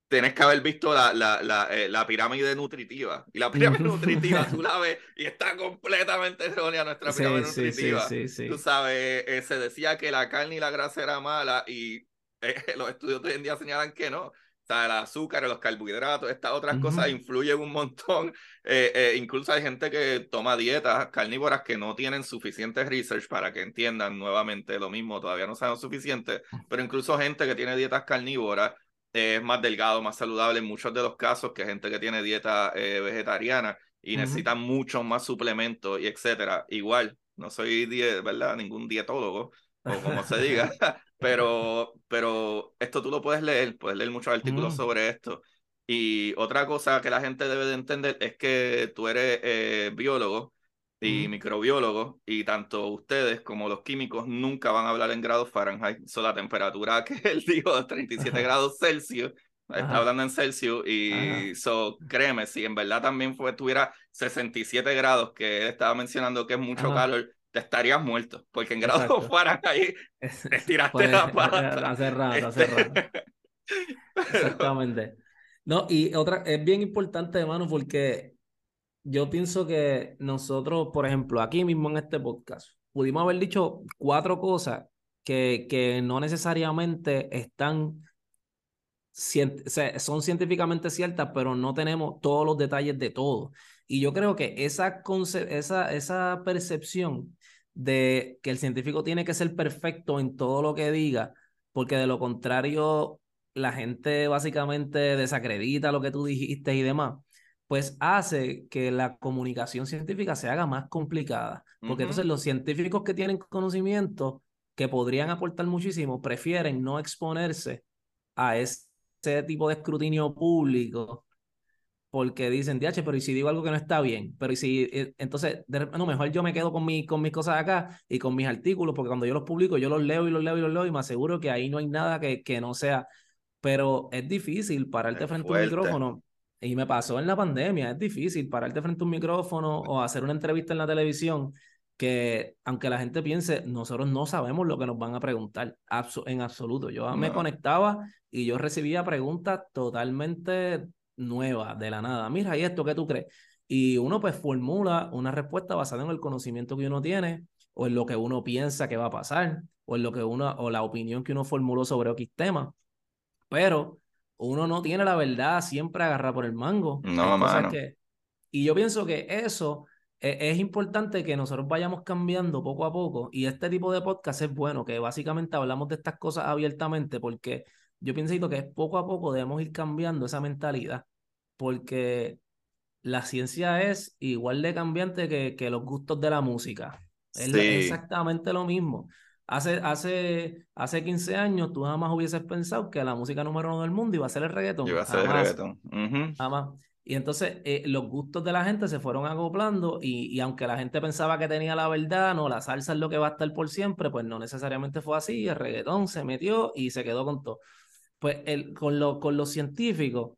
tienes que haber visto la, la, la, eh, la, pirámide nutritiva. Y la pirámide nutritiva, tú la ves y está completamente errónea nuestra pirámide nutritiva. tú sabes, se decía que la carne y la grasa era mala y los estudios de hoy en día señalan que no sea, el azúcar, los carbohidratos, estas otras cosas influyen un montón. Eh, eh, incluso hay gente que toma dietas carnívoras que no tienen suficiente research para que entiendan nuevamente lo mismo, todavía no saben suficiente, pero incluso gente que tiene dietas carnívoras es más delgado, más saludable en muchos de los casos que gente que tiene dieta eh, vegetariana y necesita muchos más suplementos y etcétera. Igual, no soy, ¿verdad? Ningún dietólogo, o como se diga, pero, pero esto tú lo puedes leer, puedes leer muchos artículos mm. sobre esto. Y otra cosa que la gente debe de entender es que tú eres eh, biólogo y microbiólogo y tanto ustedes como los químicos nunca van a hablar en grados Fahrenheit. So, la temperatura que él dijo de 37 grados Celsius, está hablando en Celsius y so, créeme, si en verdad también fue, tuviera 67 grados que él estaba mencionando que es mucho calor, te estarías muerto, porque en grado Fahrenheit te tiraste la pata. Hace rato, hace este, rato. Exactamente. No, y otra, es bien importante, hermano, porque yo pienso que nosotros, por ejemplo, aquí mismo en este podcast, pudimos haber dicho cuatro cosas que, que no necesariamente están, son científicamente ciertas, pero no tenemos todos los detalles de todo. Y yo creo que esa, esa, esa percepción de que el científico tiene que ser perfecto en todo lo que diga, porque de lo contrario la gente básicamente desacredita lo que tú dijiste y demás, pues hace que la comunicación científica se haga más complicada, porque entonces los científicos que tienen conocimiento, que podrían aportar muchísimo, prefieren no exponerse a ese tipo de escrutinio público porque dicen, DH, pero ¿y si digo algo que no está bien? Pero ¿y si, eh, entonces, no, mejor yo me quedo con, mi, con mis cosas acá y con mis artículos, porque cuando yo los publico, yo los leo y los leo y los leo y me aseguro que ahí no hay nada que, que no sea, pero es difícil pararte frente a un micrófono. Y me pasó en la pandemia, es difícil pararte frente a un micrófono o hacer una entrevista en la televisión que aunque la gente piense, nosotros no sabemos lo que nos van a preguntar, en absoluto. Yo me conectaba y yo recibía preguntas totalmente nueva, de la nada. Mira, ¿y esto qué tú crees? Y uno pues formula una respuesta basada en el conocimiento que uno tiene o en lo que uno piensa que va a pasar o en lo que uno o la opinión que uno formuló sobre X tema. Pero uno no tiene la verdad siempre agarrada por el mango. No, mano. Que... Y yo pienso que eso es, es, importante que nosotros vayamos cambiando poco a poco. Y este tipo de podcast es bueno, que básicamente hablamos de estas cosas abiertamente porque yo pienso que poco a poco debemos ir cambiando esa mentalidad, porque la ciencia es igual de cambiante que, que los gustos de la música. Es exactamente lo mismo. Hace, hace, hace 15 años tú jamás hubieses pensado que la música número uno del mundo iba a ser el reggaetón. Iba a ser el reggaetón. Jamás. Y entonces eh, los gustos de la gente se fueron acoplando y, y, aunque la gente pensaba que tenía la verdad, no, la salsa es lo que va a estar por siempre, pues no necesariamente fue así, el reggaetón se metió y se quedó con todo. Pues el, con, lo, con los científicos,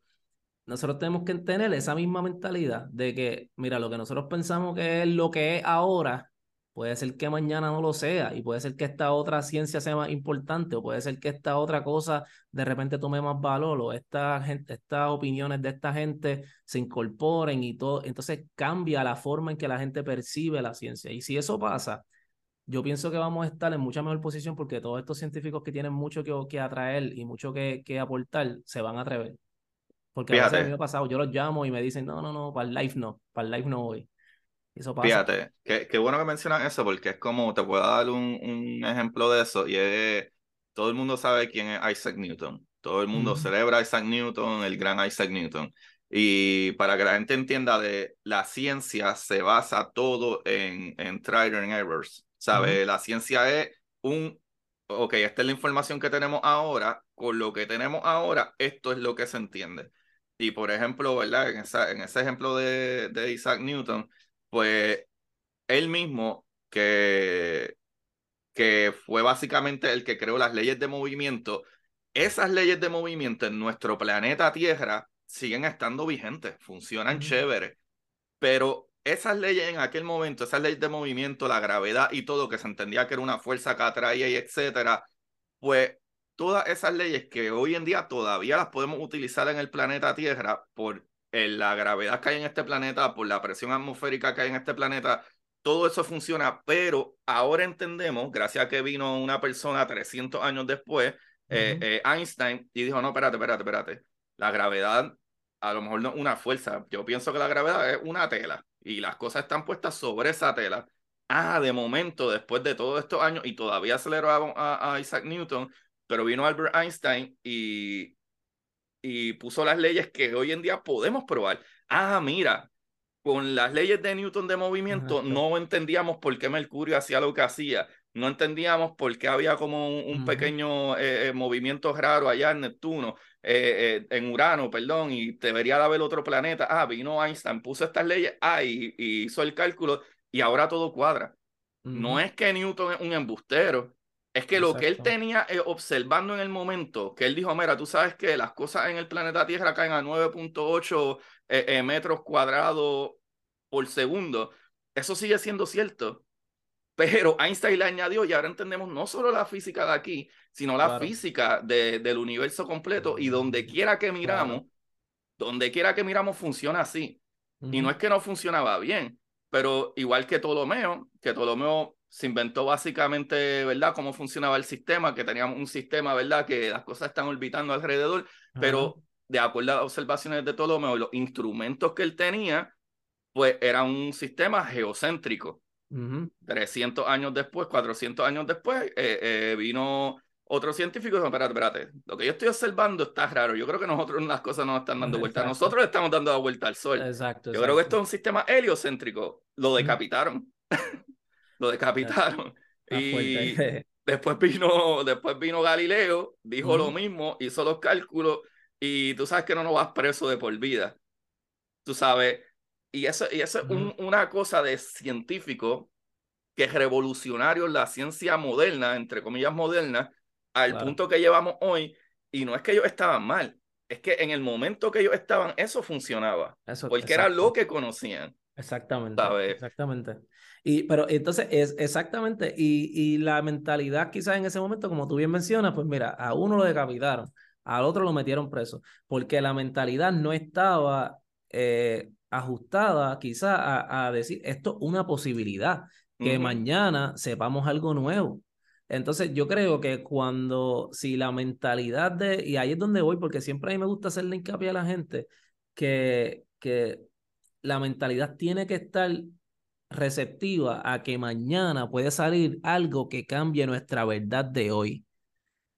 nosotros tenemos que tener esa misma mentalidad de que, mira, lo que nosotros pensamos que es lo que es ahora, puede ser que mañana no lo sea, y puede ser que esta otra ciencia sea más importante, o puede ser que esta otra cosa de repente tome más valor, o esta gente, estas opiniones de esta gente se incorporen y todo. Entonces cambia la forma en que la gente percibe la ciencia. Y si eso pasa, yo pienso que vamos a estar en mucha mejor posición porque todos estos científicos que tienen mucho que, que atraer y mucho que, que, aportar se van a atrever. Porque a veces a me ha pasado, yo los llamo y me dicen, no, no, no, para el live no, para el live no voy. Eso pasa. Fíjate, qué, bueno que mencionas eso porque es como, te puedo dar un, un ejemplo de eso y es, todo el mundo sabe quién es Isaac Newton. Todo el mundo celebra a Isaac Newton, el gran Isaac Newton. Y para que la gente entienda de la ciencia se basa todo en, en trial and errors. ¿Sabe? La ciencia es un, ok, esta es la información que tenemos ahora, con lo que tenemos ahora, esto es lo que se entiende. Y por ejemplo, ¿verdad? En, esa, en ese ejemplo de, de Isaac Newton, pues él mismo, que, que fue básicamente el que creó las leyes de movimiento, esas leyes de movimiento en nuestro planeta Tierra siguen estando vigentes, funcionan chévere, pero esas leyes en aquel momento, esas leyes de movimiento, la gravedad y todo, que se entendía que era una fuerza que atraía y etcétera, pues todas esas leyes que hoy en día todavía las podemos utilizar en el planeta Tierra por la gravedad que hay en este planeta, por la presión atmosférica que hay en este planeta, todo eso funciona, pero ahora entendemos, gracias a que vino una persona 300 años después, eh, eh, Einstein, y dijo, no, espérate, espérate, espérate, la gravedad a lo mejor no una fuerza, yo pienso que la gravedad es una tela y las cosas están puestas sobre esa tela. Ah, de momento, después de todos estos años, y todavía aceleró a, Isaac Newton, pero vino Albert Einstein y, y puso las leyes que hoy en día podemos probar. Ah, mira, con las leyes de Newton de movimiento no entendíamos por qué Mercurio hacía lo que hacía, no entendíamos por qué había como un, pequeño eh, eh, movimiento raro allá en Neptuno, eh, en Urano, perdón, y debería de haber otro planeta. Ah, vino Einstein, puso estas leyes, ah, y, hizo el cálculo y ahora todo cuadra. No es que Newton es un embustero, es que lo que él tenía observando en el momento, que él dijo, mira, tú sabes que las cosas en el planeta Tierra caen a 9.8 eh, eh, metros cuadrados por segundo. Eso sigue siendo cierto. Pero Einstein le añadió y ahora entendemos no solo la física de aquí, sino la física de, del universo completo y donde quiera que miramos, donde quiera que miramos funciona así. Y no es que no funcionaba bien, pero igual que Ptolomeo, que Ptolomeo se inventó básicamente, ¿verdad?, cómo funcionaba el sistema, que teníamos un sistema, ¿verdad?, que las cosas están orbitando alrededor, pero de acuerdo a las observaciones de Ptolomeo, los instrumentos que él tenía, pues era un sistema geocéntrico. 300 años después, 400 años después, eh, eh, vino otro científico y dijo, espérate, espérate, lo que yo estoy observando está raro. Yo creo que nosotros las cosas nos están dando vuelta. Nosotros le estamos dando la vuelta al sol. Exacto. Yo creo que esto es un sistema heliocéntrico. Lo decapitaron. lo decapitaron. y después vino, después vino Galileo, dijo lo mismo, hizo los cálculos y tú sabes que no nos vas preso de por vida. Tú sabes, y eso, y eso es una cosa de científico que es revolucionario en la ciencia moderna, entre comillas moderna, al punto que llevamos hoy. Y no es que ellos estaban mal, es que en el momento que ellos estaban, eso funcionaba. Eso, porque era lo que conocían. Exactamente. Exactamente. Y, pero entonces, es exactamente, y, y la mentalidad quizás en ese momento, como tú bien mencionas, pues mira, a uno lo decapitaron, al otro lo metieron preso, porque la mentalidad no estaba eh, ajustada quizás a, a, decir esto una posibilidad, que mañana sepamos algo nuevo. Entonces yo creo que cuando, si la mentalidad de, y ahí es donde voy, porque siempre a mí me gusta hacerle hincapié a la gente, que, que la mentalidad tiene que estar receptiva a que mañana puede salir algo que cambie nuestra verdad de hoy.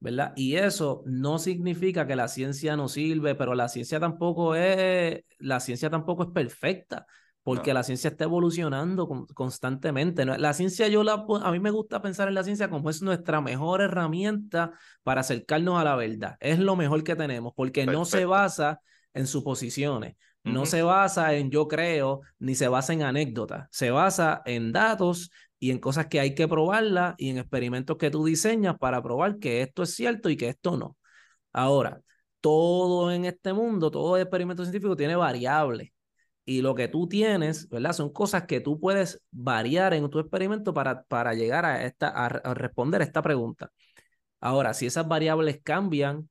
¿verdad? Y eso no significa que la ciencia no sirve, pero la ciencia tampoco es, la ciencia tampoco es perfecta, porque la ciencia está evolucionando constantemente. La ciencia, yo la, a mí me gusta pensar en la ciencia como es nuestra mejor herramienta para acercarnos a la verdad. Es lo mejor que tenemos, porque no se basa en suposiciones, no se basa en yo creo, ni se basa en anécdotas, se basa en datos y en cosas que hay que probarlas y en experimentos que tú diseñas para probar que esto es cierto y que esto no. Ahora, todo en este mundo, todo experimento científico tiene variables y lo que tú tienes, ¿verdad? Son cosas que tú puedes variar en tu experimento para, para llegar a, esta, a, responder a esta pregunta. Ahora, si esas variables cambian,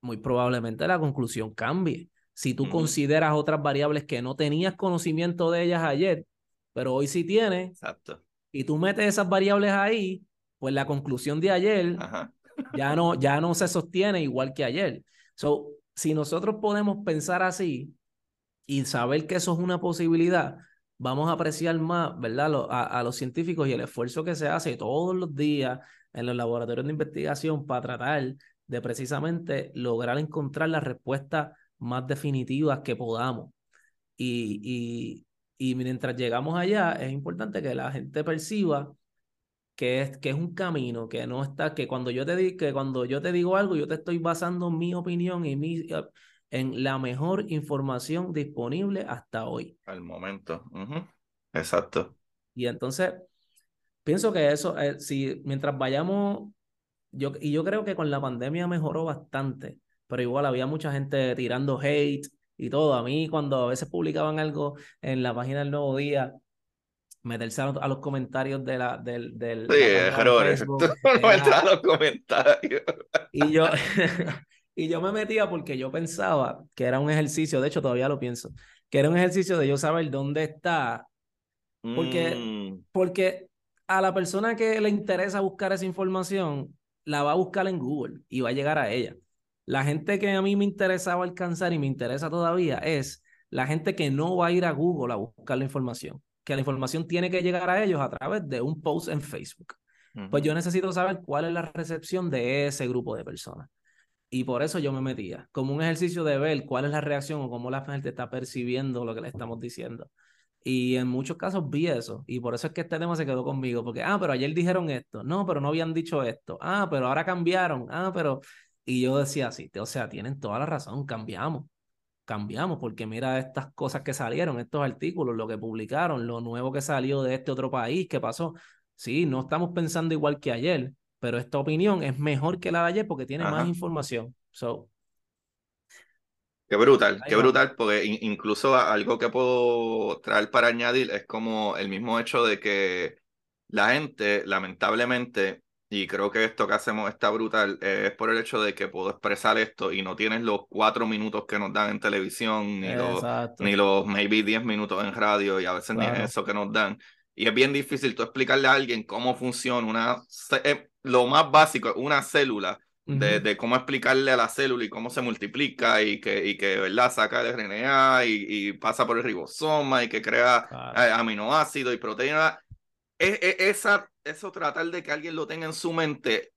muy probablemente la conclusión cambie. Si tú consideras otras variables que no tenías conocimiento de ellas ayer, pero hoy sí tienes, Exacto y tú metes esas variables ahí, pues la conclusión de ayer ya no, ya no se sostiene igual que ayer. So, si nosotros podemos pensar así y saber que eso es una posibilidad, vamos a apreciar más, ¿verdad? A, a, los científicos y el esfuerzo que se hace todos los días en los laboratorios de investigación para tratar de precisamente lograr encontrar las respuestas más definitivas que podamos. Y, y, y mientras llegamos allá, es importante que la gente perciba que es, que es un camino, que no está, que cuando yo te di, que cuando yo te digo algo, yo te estoy basando mi opinión y mi en la mejor información disponible hasta hoy. Al momento. Exacto. Y entonces, pienso que eso, eh, si mientras vayamos, yo, y yo creo que con la pandemia mejoró bastante, pero igual había mucha gente tirando hate y todo. A mí cuando a veces publicaban algo en la página del Nuevo Día, meterse a los, a los comentarios de la, del, del Sí, errores. Tú no era- a los comentarios. y yo, y yo me metía porque yo pensaba que era un ejercicio, de hecho todavía lo pienso, que era un ejercicio de yo saber dónde está, Porque- Mm, porque a la persona que le interesa buscar esa información, la va a buscar en Google y va a llegar a ella. La gente que a mí me interesaba alcanzar y me interesa todavía es la gente que no va a ir a Google a buscar la información, que la información tiene que llegar a ellos a través de un post en Facebook. Pues ujú. yo necesito saber cuál es la recepción de ese grupo de personas. Y por eso yo me metía, como un ejercicio de ver cuál es la reacción o cómo la gente está percibiendo lo que le estamos diciendo. Y en muchos casos vi eso. Y por eso es que este tema se quedó conmigo. Porque, ah, pero ayer dijeron esto. No, pero no habían dicho esto. Ah, pero ahora cambiaron. Ah, pero... Y yo decía así, o sea, tienen toda la razón, cambiamos. Cambiamos, porque mira estas cosas que salieron, estos artículos, lo que publicaron, lo nuevo que salió de este otro país, ¿qué pasó? Sí, no estamos pensando igual que ayer, pero esta opinión es mejor que la de ayer porque tiene más información. So, Qué brutal, qué brutal, porque in- incluso algo que puedo traer para añadir es como el mismo hecho de que la gente, lamentablemente, y creo que esto que hacemos está brutal, eh, es por el hecho de que puedo expresar esto y no tienes los cuatro minutos que nos dan en televisión, ni los, ni los maybe diez minutos en radio, y a veces ni Claro. es eso que nos dan. Y es bien difícil tú explicarle a alguien cómo funciona una, eh, lo más básico, una célula de, Ujú. de cómo explicarle a la célula y cómo se multiplica y que, y que ¿verdad? saca el RNA y, y pasa por el ribosoma y que crea Claro. eh, aminoácidos y proteínas. E- e- esa, eso tratar de que alguien lo tenga en su mente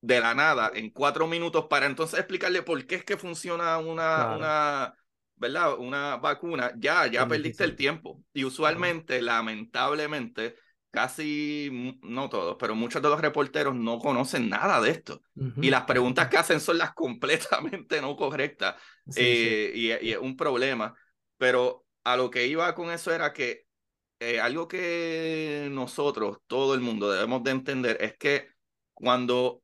de la nada en cuatro minutos para entonces explicarle por qué es que funciona una, Claro. una, ¿verdad? una vacuna, ya, ya Es perdiste el difícil. tiempo. Y usualmente, lamentablemente, casi, no todos, pero muchos de los reporteros no conocen nada de esto. Ujú. Y las preguntas que hacen son las completamente no correctas. Sí, sí. eh, Y, y es un problema. Pero a lo que iba con eso era que eh, algo que nosotros, todo el mundo, debemos de entender es que cuando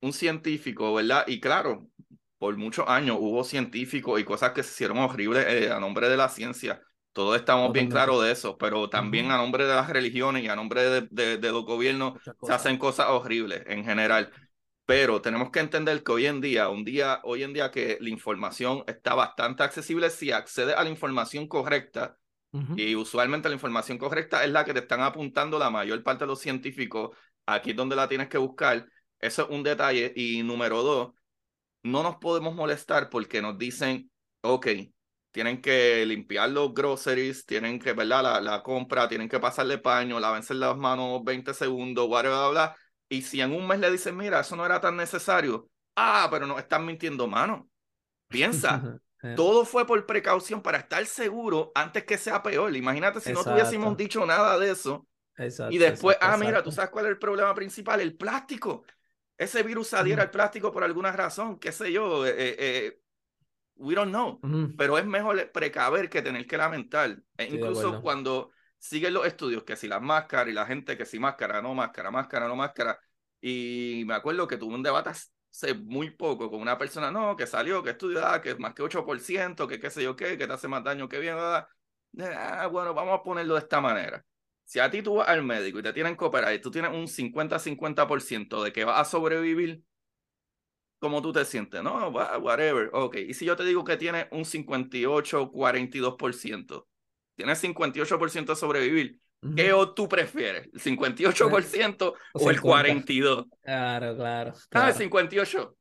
un científico, ¿verdad? Y claro, por muchos años hubo científicos y cosas que se hicieron horribles eh, a nombre de la ciencia. Todos estamos bien claros de eso, pero también a nombre de las religiones y a nombre de, de- de los gobiernos se hacen cosas horribles en general. Pero tenemos que entender que hoy en día, un día, hoy en día que la información está bastante accesible si accedes a la información correcta, Y usualmente la información correcta es la que te están apuntando la mayor parte de los científicos, aquí es donde la tienes que buscar. Eso es un detalle. Y número dos, no nos podemos molestar porque nos dicen, ok, tienen que limpiar los groceries, tienen que, ¿verdad? La, la compra, tienen que pasarle paño, lávense las manos 20 segundos, bla, bla, bla. Y si en un mes le dicen, mira, eso no era tan necesario, ah, pero nos están mintiendo, mano. Piensa, Eh, todo fue por precaución para estar seguro antes que sea peor. Imagínate si no tuviésemos dicho nada de eso. Exacto, Y después, exacto, ah, mira, tú sabes cuál es el problema principal, el plástico. Ese virus saliera Ujú. al plástico por alguna razón, qué sé yo. eh, eh, we don't know. Ujú. Pero es mejor precaver que tener que lamentar. E incluso cuando siguen los estudios, que si las máscaras y la gente que si máscara, no máscara, máscara, no máscara. Y me acuerdo que tuve un debate hace muy poco con una persona, no, que salió, que estudió, ah, que más que 8%, que qué sé yo qué, que te hace más daño que bien. ah, ah, bueno, vamos a ponerlo de esta manera. Si a ti tú vas al médico y te tienen que operar y tú tienes un 50-50% de que vas a sobrevivir, ¿cómo tú te sientes? No, whatever. Ok. Y si yo te digo que tienes un 58-42%, tienes 58% de sobrevivir. ¿Qué o tú prefieres? ¿El 58% o el 50. 42%? Claro, claro, Ah, el claro. 58%.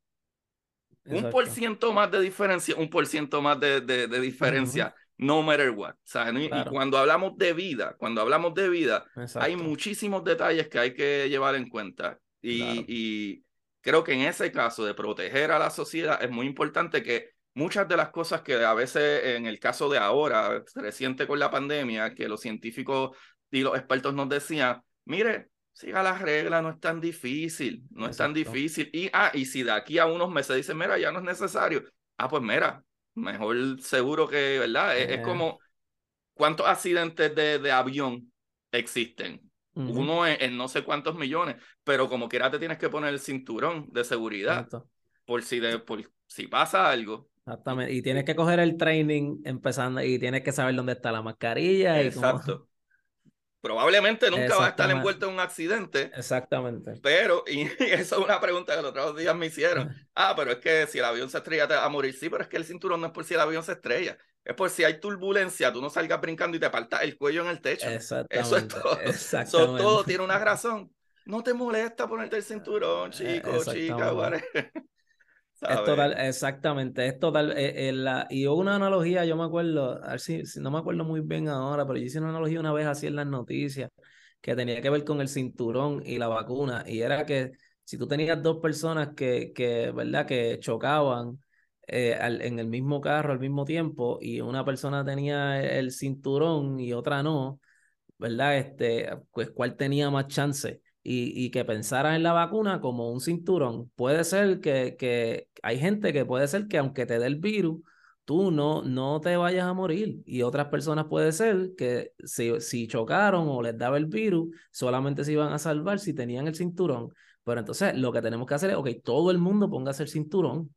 Un Exacto. por ciento más de diferencia, un por ciento más de, de, de diferencia, no matter what. ¿sabes? Y- Y Claro. cuando hablamos de vida, cuando hablamos de vida, hay Exacto. muchísimos detalles que hay que llevar en cuenta. Y, Claro. y creo que en ese caso de proteger a la sociedad es muy importante que muchas de las cosas que a veces en el caso de ahora, reciente con la pandemia, que los científicos y los expertos nos decían, mire, siga las reglas, no es tan difícil, no es tan difícil. Y, ah, y si de aquí a unos meses dicen, mira, ya no es necesario, ah, pues mira, mejor seguro que, ¿verdad? Es, es Eh. como, ¿cuántos accidentes de, de avión existen? Uno en, en no sé cuántos millones, pero como quiera te tienes que poner el cinturón de seguridad Exacto. por si, de, por si pasa algo. Exactamente. Y tienes que coger el training empezando y tienes que saber dónde está la mascarilla. Exacto. Probablemente nunca va a estar envuelto en un accidente. Exactamente. Pero, y, eso es una pregunta que los otros días me hicieron. Ah, pero es que si el avión se estrella te va a morir. Sí, pero es que el cinturón no es por si el avión se estrella. Es por si hay turbulencia, tú no salgas brincando y te partas el cuello en el techo. Exactamente. Eso es todo. Exactamente. todo tiene una razón. No te molesta ponerte el cinturón, chico, chica, Es total, exactamente, es total. Eh, eh, la, y una analogía, yo me acuerdo, a ver si, no me acuerdo muy bien ahora, pero yo hice una analogía una vez así en las noticias, que tenía que ver con el cinturón y la vacuna, y era que si tú tenías dos personas que, que ¿verdad?, que chocaban eh, en el mismo carro al mismo tiempo, y una persona tenía el cinturón y otra no, ¿verdad? Este, pues cuál tenía más chance y, que pensara en la vacuna como un cinturón. Puede ser que, que hay gente que puede ser que aunque te dé el virus, tú no, no te vayas a morir. Y otras personas puede ser que si, si chocaron o les daba el virus, solamente se iban a salvar si tenían el cinturón. Pero entonces lo que tenemos que hacer es, ok, todo el mundo ponga el cinturón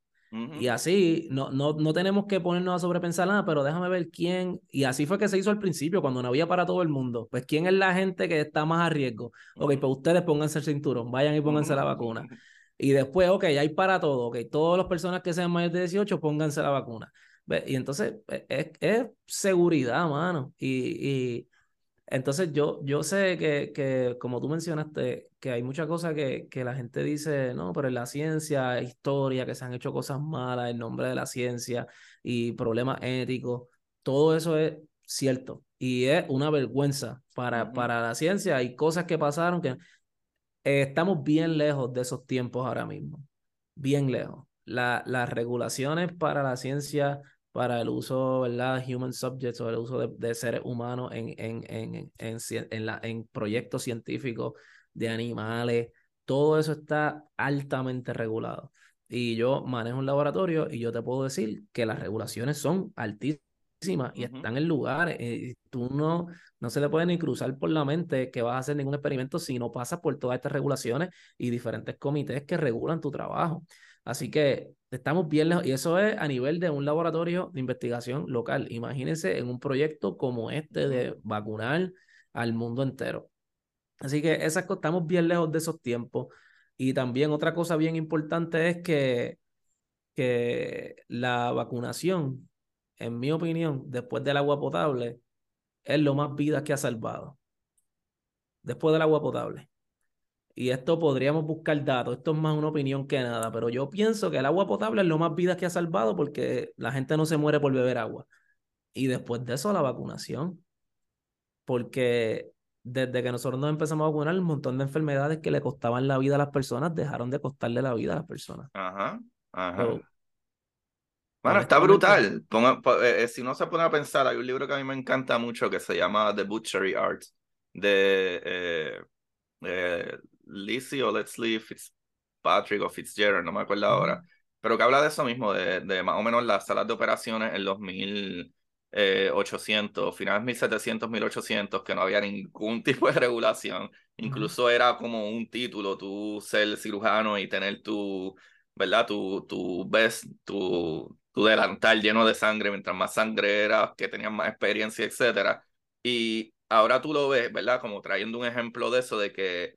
y así, no, no, no tenemos que ponernos a sobrepensar nada, pero déjame ver quién, y así fue que se hizo al principio, cuando no había para todo el mundo, pues quién es la gente que está más a riesgo. Ok, pues ustedes pónganse el cinturón, vayan y pónganse la vacuna. Y después, ok, hay para todo, ok, todas las personas que sean mayores de 18, pónganse la vacuna. Y entonces, e, es, es seguridad, mano. Y, y entonces yo, yo sé que, que, como tú mencionaste, que hay muchas cosas que, que la gente dice, no, pero en la ciencia, historia, que se han hecho cosas malas en nombre de la ciencia y problemas éticos, todo eso es cierto y es una vergüenza para, para la ciencia. Hay cosas que pasaron que estamos bien lejos de esos tiempos ahora mismo, bien lejos. La, las regulaciones para la ciencia para el uso, ¿verdad? Human subjects o el uso de, de seres humanos en, en, en, en, en, la, en proyectos científicos de animales. Todo eso está altamente regulado. Y yo manejo un laboratorio y yo te puedo decir que las regulaciones son altísimas y están en lugares. Y tú no, no se le puede ni cruzar por la mente que vas a hacer ningún experimento si no pasas por todas estas regulaciones y diferentes comités que regulan tu trabajo. Así que estamos bien lejos, y eso es a nivel de un laboratorio de investigación local. Imagínense en un proyecto como este de vacunar al mundo entero. Así que esas, estamos bien lejos de esos tiempos. Y también otra cosa bien importante es que, que la vacunación, en mi opinión, después del agua potable, es lo más vidas que ha salvado. Después del agua potable y esto podríamos buscar datos, esto es más una opinión que nada, pero yo pienso que el agua potable es lo más vidas que ha salvado porque la gente no se muere por beber agua. Y después de eso, la vacunación. Porque desde que nosotros nos empezamos a vacunar, un montón de enfermedades que le costaban la vida a las personas dejaron de costarle la vida a las personas. Ajá, ajá. bueno, está brutal. Eh, eh, si no se pone a pensar, hay un libro que a mí me encanta mucho que se llama The Butchery Art de eh, eh Lizzie o Leslie Fitzpatrick o Fitzgerald, no me acuerdo ahora, pero que habla de eso mismo, de, de más o menos las salas de operaciones en los 1800, eh, finales 1700, 1800, que no había ningún tipo de regulación. Incluso era como un título, tú ser cirujano y tener tu, ¿verdad? Tu, tu vest, tu, tu delantal lleno de sangre, mientras más sangre era, que tenías más experiencia, etcétera. Y ahora tú lo ves, ¿verdad? Como trayendo un ejemplo de eso, de que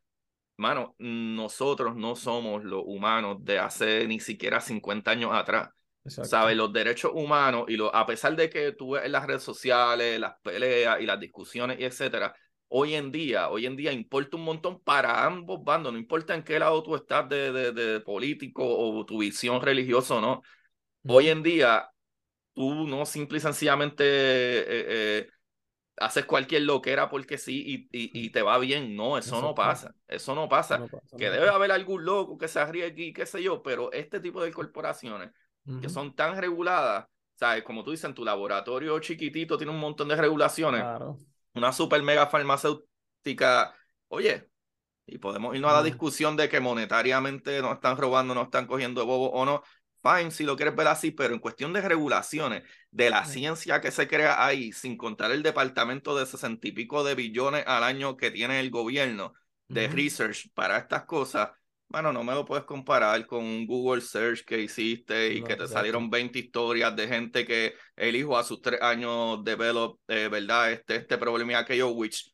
mano, nosotros no somos los humanos de hace ni siquiera 50 años atrás. ¿Sabes? Los derechos humanos, y lo, a pesar de que tú ves en las redes sociales, las peleas y las discusiones y etcétera, hoy en día, hoy en día importa un montón para ambos bandos, no importa en qué lado tú estás de, de, de político o tu visión religiosa o no. Hoy en día, tú no simple y sencillamente eh, eh, haces cualquier loquera porque sí y, y, te va bien. No, eso, no pasa. Eso no pasa. que debe haber algún loco que se arriesgue y qué sé yo, pero este tipo de corporaciones que son tan reguladas, ¿sabes? Como tú dices, en tu laboratorio chiquitito tiene un montón de regulaciones. Una super mega farmacéutica, oye, y podemos irnos a la discusión de que monetariamente no están robando, no están cogiendo bobo o no fine si lo quieres ver así, pero en cuestión de regulaciones, de la ciencia que se crea ahí, sin contar el departamento de sesenta y pico de billones al año que tiene el gobierno de research para estas cosas, bueno, no me lo puedes comparar con un Google Search que hiciste y No, que te salieron 20 historias de gente que el hijo a sus tres años develop, eh, ¿verdad? Este, este problema y aquello, which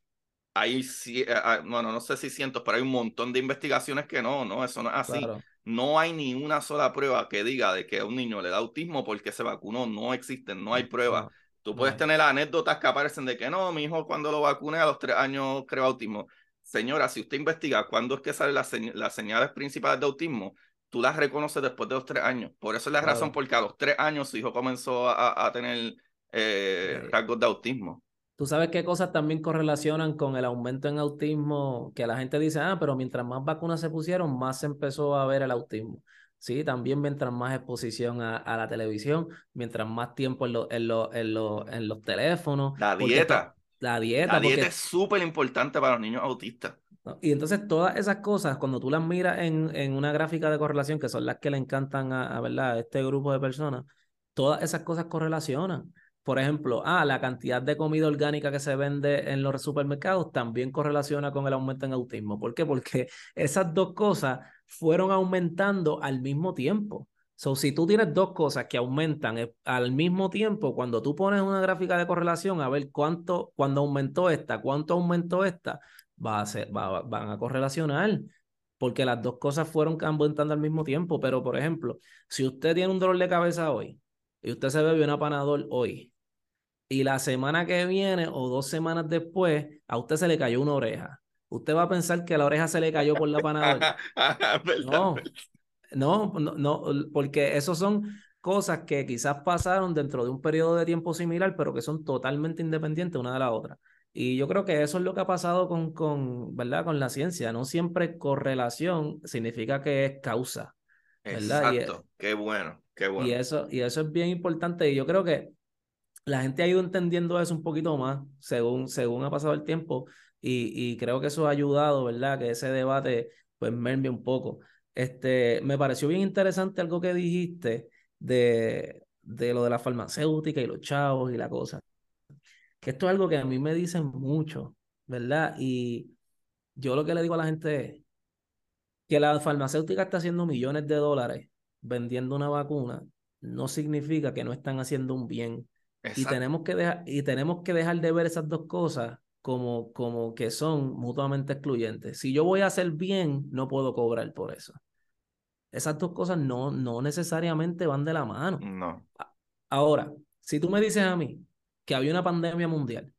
hay, sí, eh, ah, bueno, no sé si cientos, pero hay un montón de investigaciones que no, no, eso no es así. Claro, No hay ni una sola prueba que diga de que a un niño le da autismo porque se vacunó, no existen, no hay pruebas. Tú puedes tener anécdotas que aparecen de que no, mi hijo cuando lo vacuné a los tres años creó autismo. Señora, si usted investiga cuándo es que salen las, señ- las señales principales de autismo, tú las reconoces después de los tres años. Por eso es la Claro. razón por que a los tres años su hijo comenzó a, a tener eh, Eh, rasgos de autismo. Tú sabes qué cosas también correlacionan con el aumento en autismo, que la gente dice, ah, pero mientras más vacunas se pusieron, más se empezó a ver el autismo. Sí, también mientras más exposición a, a la televisión, mientras más tiempo en, lo- en, lo- en, lo- en los teléfonos. La dieta. La dieta, La dieta porque es súper importante para los niños autistas. ¿no? Y entonces todas esas cosas, cuando tú las miras en, en una gráfica de correlación, que son las que le encantan a, a, ¿verdad? a este grupo de personas, todas esas cosas correlacionan. Por ejemplo, ah, la cantidad de comida orgánica que se vende en los supermercados también correlaciona con el aumento en autismo. ¿Por qué? Porque esas dos cosas fueron aumentando al mismo tiempo. So, si tú tienes dos cosas que aumentan eh, al mismo tiempo, cuando tú pones una gráfica de correlación a ver cuánto, cuando aumentó esta, cuánto aumentó esta, va a ser, va, va- van a correlacionar, porque las dos cosas fueron aumentando al mismo tiempo. Pero, por ejemplo, si usted tiene un dolor de cabeza hoy y usted se bebe una panadol hoy, y la semana que viene o dos semanas después, a usted se le cayó una oreja. Usted va a pensar que la oreja se le cayó por la panadol. ¿Verdad? No, no, no, porque esos son cosas que quizás pasaron dentro de un periodo de tiempo similar, pero que son totalmente independientes una de la otra. Y yo creo que eso es lo que ha pasado con, con, ¿verdad? con la ciencia. No siempre correlación significa que es causa, ¿verdad? Y, Exacto. Qué bueno, qué bueno. y eso, y eso es bien importante. Y yo creo que la gente ha ido entendiendo eso un poquito más según, según ha pasado el tiempo. Y, y creo que eso ha ayudado, ¿verdad? Que ese debate pues merme un poco. Este, me pareció bien interesante algo que dijiste de, de lo de la farmacéutica y los chavos y la cosa. Que esto es algo que a mí me dicen mucho, ¿verdad? Y yo lo que le digo a la gente es que la farmacéutica está haciendo millones de dólares vendiendo una vacuna, no significa que no están haciendo un bien. Y tenemos que dejar, y tenemos que dejar de ver esas dos cosas como, como que son mutuamente excluyentes. Si yo voy a hacer bien, no puedo cobrar por eso. Esas dos cosas no, no necesariamente van de la mano. No. Ahora, si tú me dices a mí que había una pandemia mundial,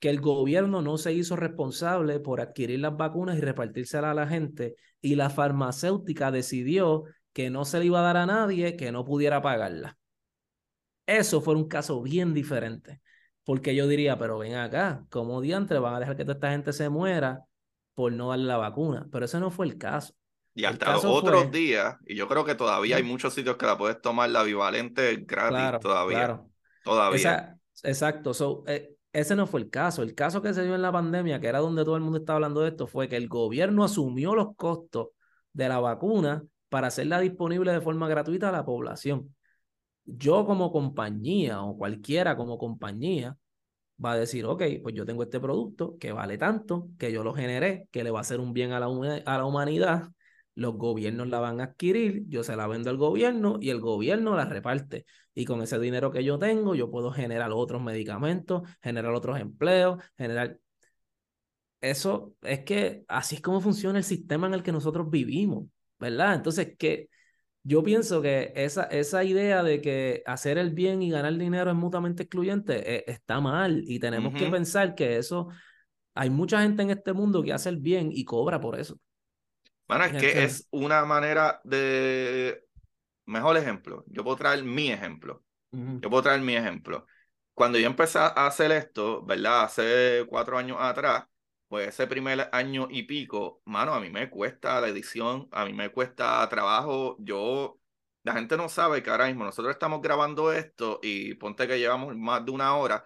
que el gobierno no se hizo responsable por adquirir las vacunas y repartírselas a la gente, y la farmacéutica decidió que no se le iba a dar a nadie que no pudiera pagarla. Eso fue un caso bien diferente, porque yo diría, pero ven acá, ¿cómo diantre van a dejar que toda esta gente se muera por no darle la vacuna? Pero ese no fue el caso. Y hasta los otros fue- días, y yo creo que todavía hay muchos sitios que la puedes tomar la bivalente gratis Claro, todavía. claro. Todavía. Esa, exacto. So, eh, ese no fue el caso. El caso que se dio en la pandemia, que era donde todo el mundo estaba hablando de esto, fue que el gobierno asumió los costos de la vacuna para hacerla disponible de forma gratuita a la población. Yo como compañía o cualquiera como compañía va a decir, ok, pues yo tengo este producto que vale tanto, que yo lo generé, que le va a hacer un bien a la, a la humanidad. Los gobiernos la van a adquirir, yo se la vendo al gobierno y el gobierno la reparte. Y con ese dinero que yo tengo, yo puedo generar otros medicamentos, generar otros empleos, generar... Eso es que así es como funciona el sistema en el que nosotros vivimos, ¿verdad? Entonces, que yo pienso que esa, esa idea de que hacer el bien y ganar dinero es mutuamente excluyente eh, está mal y tenemos que pensar que eso, hay mucha gente en este mundo que hace el bien y cobra por eso. Bueno, es que es una manera de... Mejor ejemplo. Yo puedo traer mi ejemplo. Yo puedo traer mi ejemplo. Cuando yo empecé a hacer esto, ¿verdad? Hace cuatro años atrás, pues ese primer año y pico, mano, a mí me cuesta la edición, a mí me cuesta trabajo. Yo, la gente no sabe que ahora mismo nosotros estamos grabando esto y ponte que llevamos más de una hora.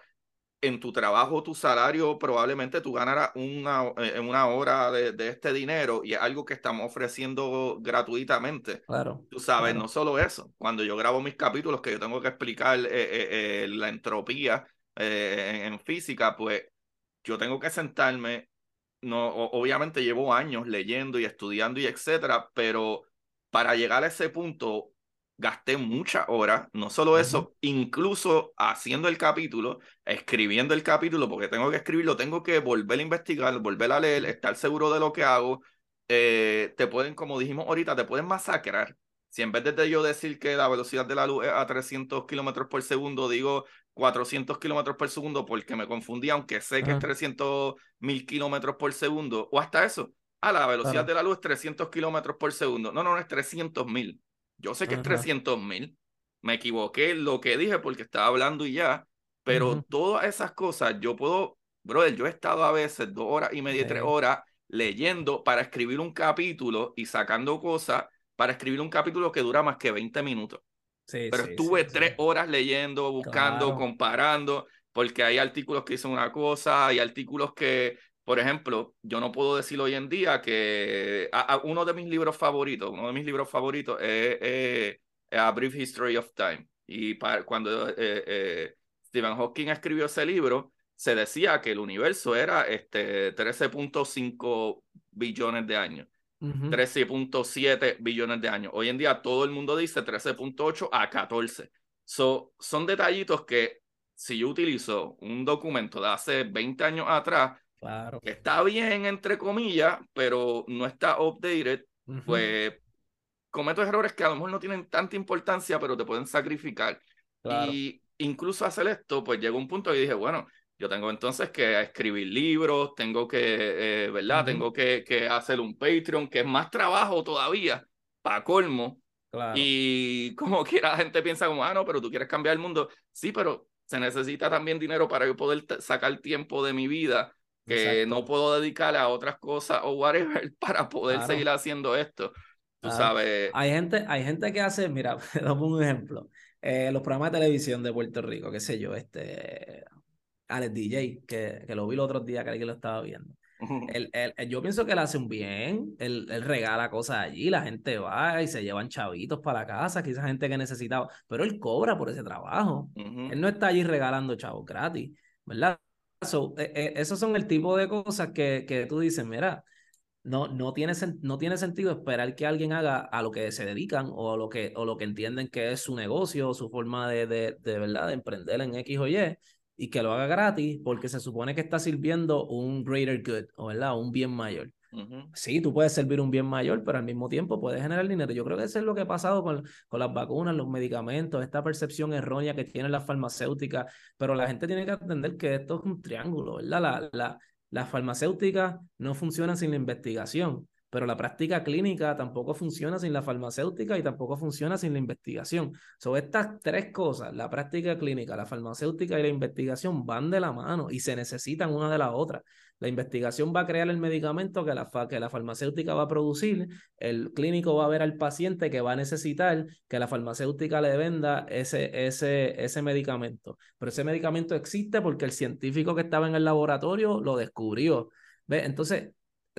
En tu trabajo, tu salario, probablemente tú ganarás una, eh, una hora de, de este dinero y es algo que estamos ofreciendo gratuitamente. Claro. Tú sabes, claro. no solo eso, cuando yo grabo mis capítulos que yo tengo que explicar eh, eh, eh, la entropía eh, en, en física, pues yo tengo que sentarme, no, obviamente llevo años leyendo y estudiando y etcétera, pero para llegar a ese punto gasté muchas horas, no solo eso, incluso haciendo el capítulo, escribiendo el capítulo, porque tengo que escribirlo, tengo que volver a investigar, volver a leer, estar seguro de lo que hago. Eh, te pueden, como dijimos ahorita, te pueden masacrar. Si en vez de yo decir que la velocidad de la luz es a 300 kilómetros por segundo, digo 400 kilómetros por segundo porque me confundí, aunque sé que es 300 mil kilómetros por segundo, o hasta eso. Ah, la velocidad de la luz es 300 kilómetros por segundo. No, no, no es 300 mil. Yo sé que es 300 mil. Me equivoqué lo que dije porque estaba hablando y ya. Pero todas esas cosas, yo puedo, brother, yo he estado a veces dos horas y media, tres horas leyendo para escribir un capítulo y sacando cosas para escribir un capítulo que dura más que 20 minutos. Sí, Pero estuve tres horas leyendo, buscando, comparando, porque hay artículos que dicen una cosa, hay artículos que, por ejemplo, yo no puedo decir hoy en día que uno de mis libros favoritos, uno de mis libros favoritos es, A Brief History of Time. Y para, cuando eh, eh, Stephen Hawking escribió ese libro, se decía que el universo era este, 13.5 billones de años. 13.7 billones de años. Hoy en día todo el mundo dice 13.8 a 14. So, son detallitos que si yo utilizo un documento de hace 20 años atrás, claro. está bien entre comillas, pero no está updated, pues cometo errores que a lo mejor no tienen tanta importancia, pero te pueden sacrificar. Y incluso hacer esto, pues llegó un punto y dije, bueno, yo tengo entonces que escribir libros, tengo que, eh, ¿verdad? Tengo que, que, hacer un Patreon, que es más trabajo todavía, para colmo. Y como quiera la gente piensa como, ah, no, pero tú quieres cambiar el mundo. Sí, pero se necesita también dinero para yo poder sacar tiempo de mi vida que no puedo dedicar a otras cosas o whatever para poder seguir haciendo esto. Tú sabes. Hay gente, hay gente que hace, mira, damos un ejemplo. Eh, los programas de televisión de Puerto Rico, qué sé yo, este, Alex DJ, que, que lo vi los otros días que alguien lo estaba viendo. él, yo pienso que él hace un bien, él, él, regala cosas allí, la gente va y se llevan chavitos para la casa, quizás gente que necesitaba, pero él cobra por ese trabajo. Él no está allí regalando chavos gratis, ¿verdad? So, e, e, esos son el tipo de cosas que, que tú dices, mira, no, no, tiene, no tiene sentido esperar que alguien haga a lo que se dedican o a lo que, o lo que entienden que es su negocio o su forma de, de, de, verdad de emprender en X o Y y que lo haga gratis porque se supone que está sirviendo un greater good, o ¿verdad? Un bien mayor. Sí, tú puedes servir un bien mayor, pero al mismo tiempo puedes generar dinero. Yo creo que eso es lo que ha pasado con, con las vacunas, los medicamentos, esta percepción errónea que tienen las farmacéuticas, pero la gente tiene que entender que esto es un triángulo, ¿verdad? La, la, las farmacéuticas no funcionan sin la investigación pero la práctica clínica tampoco funciona sin la farmacéutica y tampoco funciona sin la investigación. Sobre estas tres cosas, la práctica clínica, la farmacéutica y la investigación van de la mano y se necesitan una de la otra. La investigación va a crear el medicamento que la, que la farmacéutica va a producir, el clínico va a ver al paciente que va a necesitar que la farmacéutica le venda ese, ese, ese medicamento. Pero ese medicamento existe porque el científico que estaba en el laboratorio lo descubrió. ¿Ve? Entonces,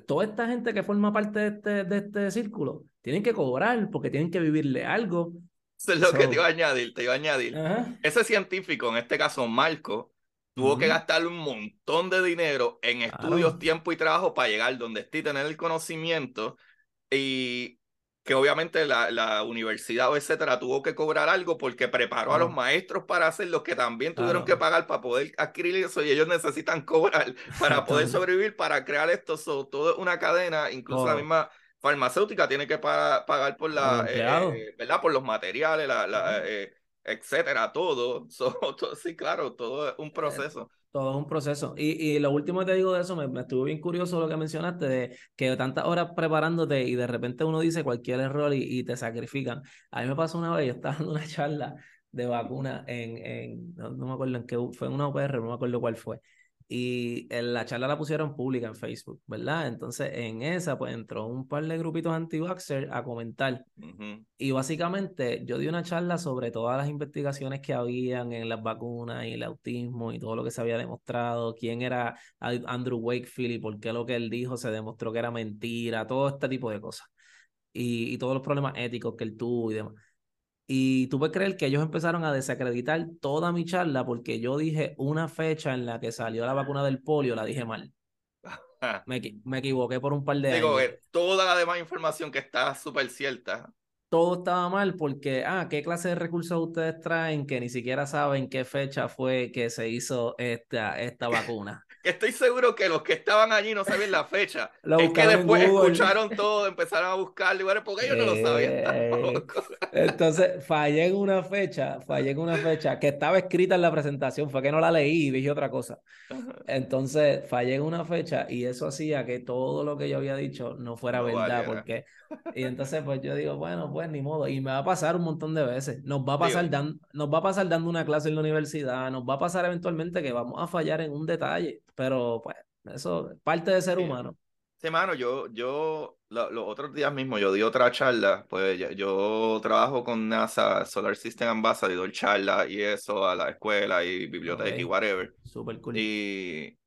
toda esta gente que forma parte de este, de este círculo tienen que cobrar porque tienen que vivirle algo. Eso es lo que te iba a añadir, te iba a añadir. Ese científico, en este caso Marco, tuvo que gastar un montón de dinero en estudios, tiempo y trabajo para llegar donde esté y tener el conocimiento. Y que obviamente la, la, universidad o etcétera tuvo que cobrar algo porque preparó a los maestros para hacer lo que también tuvieron que pagar para poder adquirir eso y ellos necesitan cobrar para poder sobrevivir, para crear esto. So, todo es una cadena, incluso la misma farmacéutica tiene que pagar por la, eh, ¿verdad? Por los materiales, la, la eh, etcétera, todo. todo. Sí, claro, todo es un proceso. Todo es un proceso. Y, y lo último que te digo de eso, me, me, estuvo bien curioso lo que mencionaste, de que tantas horas preparándote y de repente uno dice cualquier error y, y te sacrifican. A mí me pasó una vez, yo estaba dando una charla de vacuna en, en no, me acuerdo en qué, fue en una OPR, no me acuerdo cuál fue y en la charla la pusieron pública en Facebook, ¿verdad? Entonces en esa pues entró un par de grupitos anti-vaxxer a comentar y básicamente yo di una charla sobre todas las investigaciones que habían en las vacunas y el autismo y todo lo que se había demostrado, quién era Andrew Wakefield y por qué lo que él dijo se demostró que era mentira, todo este tipo de cosas y, y todos los problemas éticos que él tuvo y demás. Y tú puedes creer que ellos empezaron a desacreditar toda mi charla porque yo dije una fecha en la que salió la vacuna del polio, la dije mal. me, me, equivoqué por un par de Digo, años. toda la demás información que está súper cierta todo estaba mal porque, ah, ¿qué clase de recursos ustedes traen que ni siquiera saben qué fecha fue que se hizo esta, esta vacuna? Estoy seguro que los que estaban allí no sabían la fecha. es que después escucharon todo, empezaron a buscar lugares porque ellos no lo sabían tampoco. Entonces, fallé en una fecha, fallé en una fecha que estaba escrita en la presentación, fue que no la leí y dije otra cosa. Entonces, fallé en una fecha y eso hacía que todo lo que yo había dicho no fuera verdad, porque... Y entonces, pues yo digo, bueno, pues ni modo, y me va a pasar un montón de veces. Nos va a pasar, dan, nos va a pasar dando una clase en la universidad, nos va a pasar eventualmente que vamos a fallar en un detalle, pero pues eso es parte de ser humano. Sí, mano, yo, yo los otros días mismo yo di otra charla, pues yo, trabajo con NASA, Solar System Ambassador, charla y eso a la escuela y biblioteca y whatever. Super cool. Y,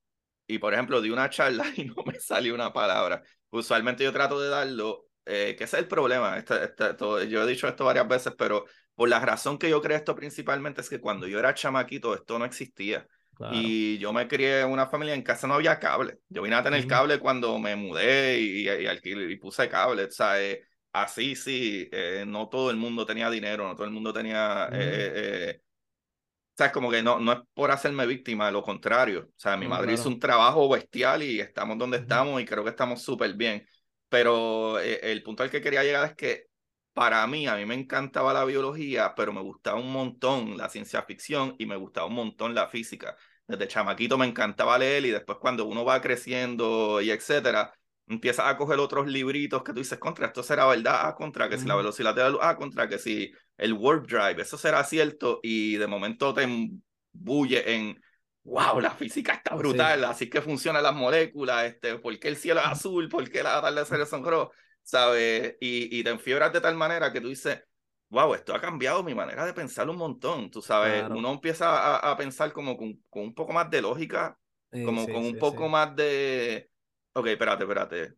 y por ejemplo, di una charla y no me salió una palabra. Usualmente yo trato de darlo eh, que ese es el problema. Este, este, todo, yo he dicho esto varias veces, pero por la razón que yo creo esto principalmente es que cuando yo era chamaquito esto no existía. Y yo me crié en una familia, en casa no había cable. Yo vine a tener cable cuando me mudé y, y, puse cable. O sea, eh, así sí, eh, no todo el mundo tenía dinero, no todo el mundo tenía... Eh, o sea, es como que no, no es por hacerme víctima, lo contrario. O sea, mi madre hizo un trabajo bestial y estamos donde estamos y creo que estamos súper bien. Pero eh, el punto al que quería llegar es que para mí, a mí me encantaba la biología, pero me gustaba un montón la ciencia ficción y me gustaba un montón la física. Desde chamaquito me encantaba leer y después cuando uno va creciendo y etcétera, empiezas a coger otros libritos que tú dices, contra, esto será verdad, ah, contra, que si la velocidad de la luz, ah, contra, que si el warp drive, eso será cierto y de momento te embulle en wow, la física está brutal, así que funcionan las moléculas, este, ¿por qué el cielo es azul? ¿Por qué la atardeceres son rojos? ¿Sabes? Y, y te enfiebras de tal manera que tú dices, wow, esto ha cambiado mi manera de pensar un montón, tú sabes, uno empieza a, pensar como con, un poco más de lógica, como con un poco más de, ok, espérate, espérate,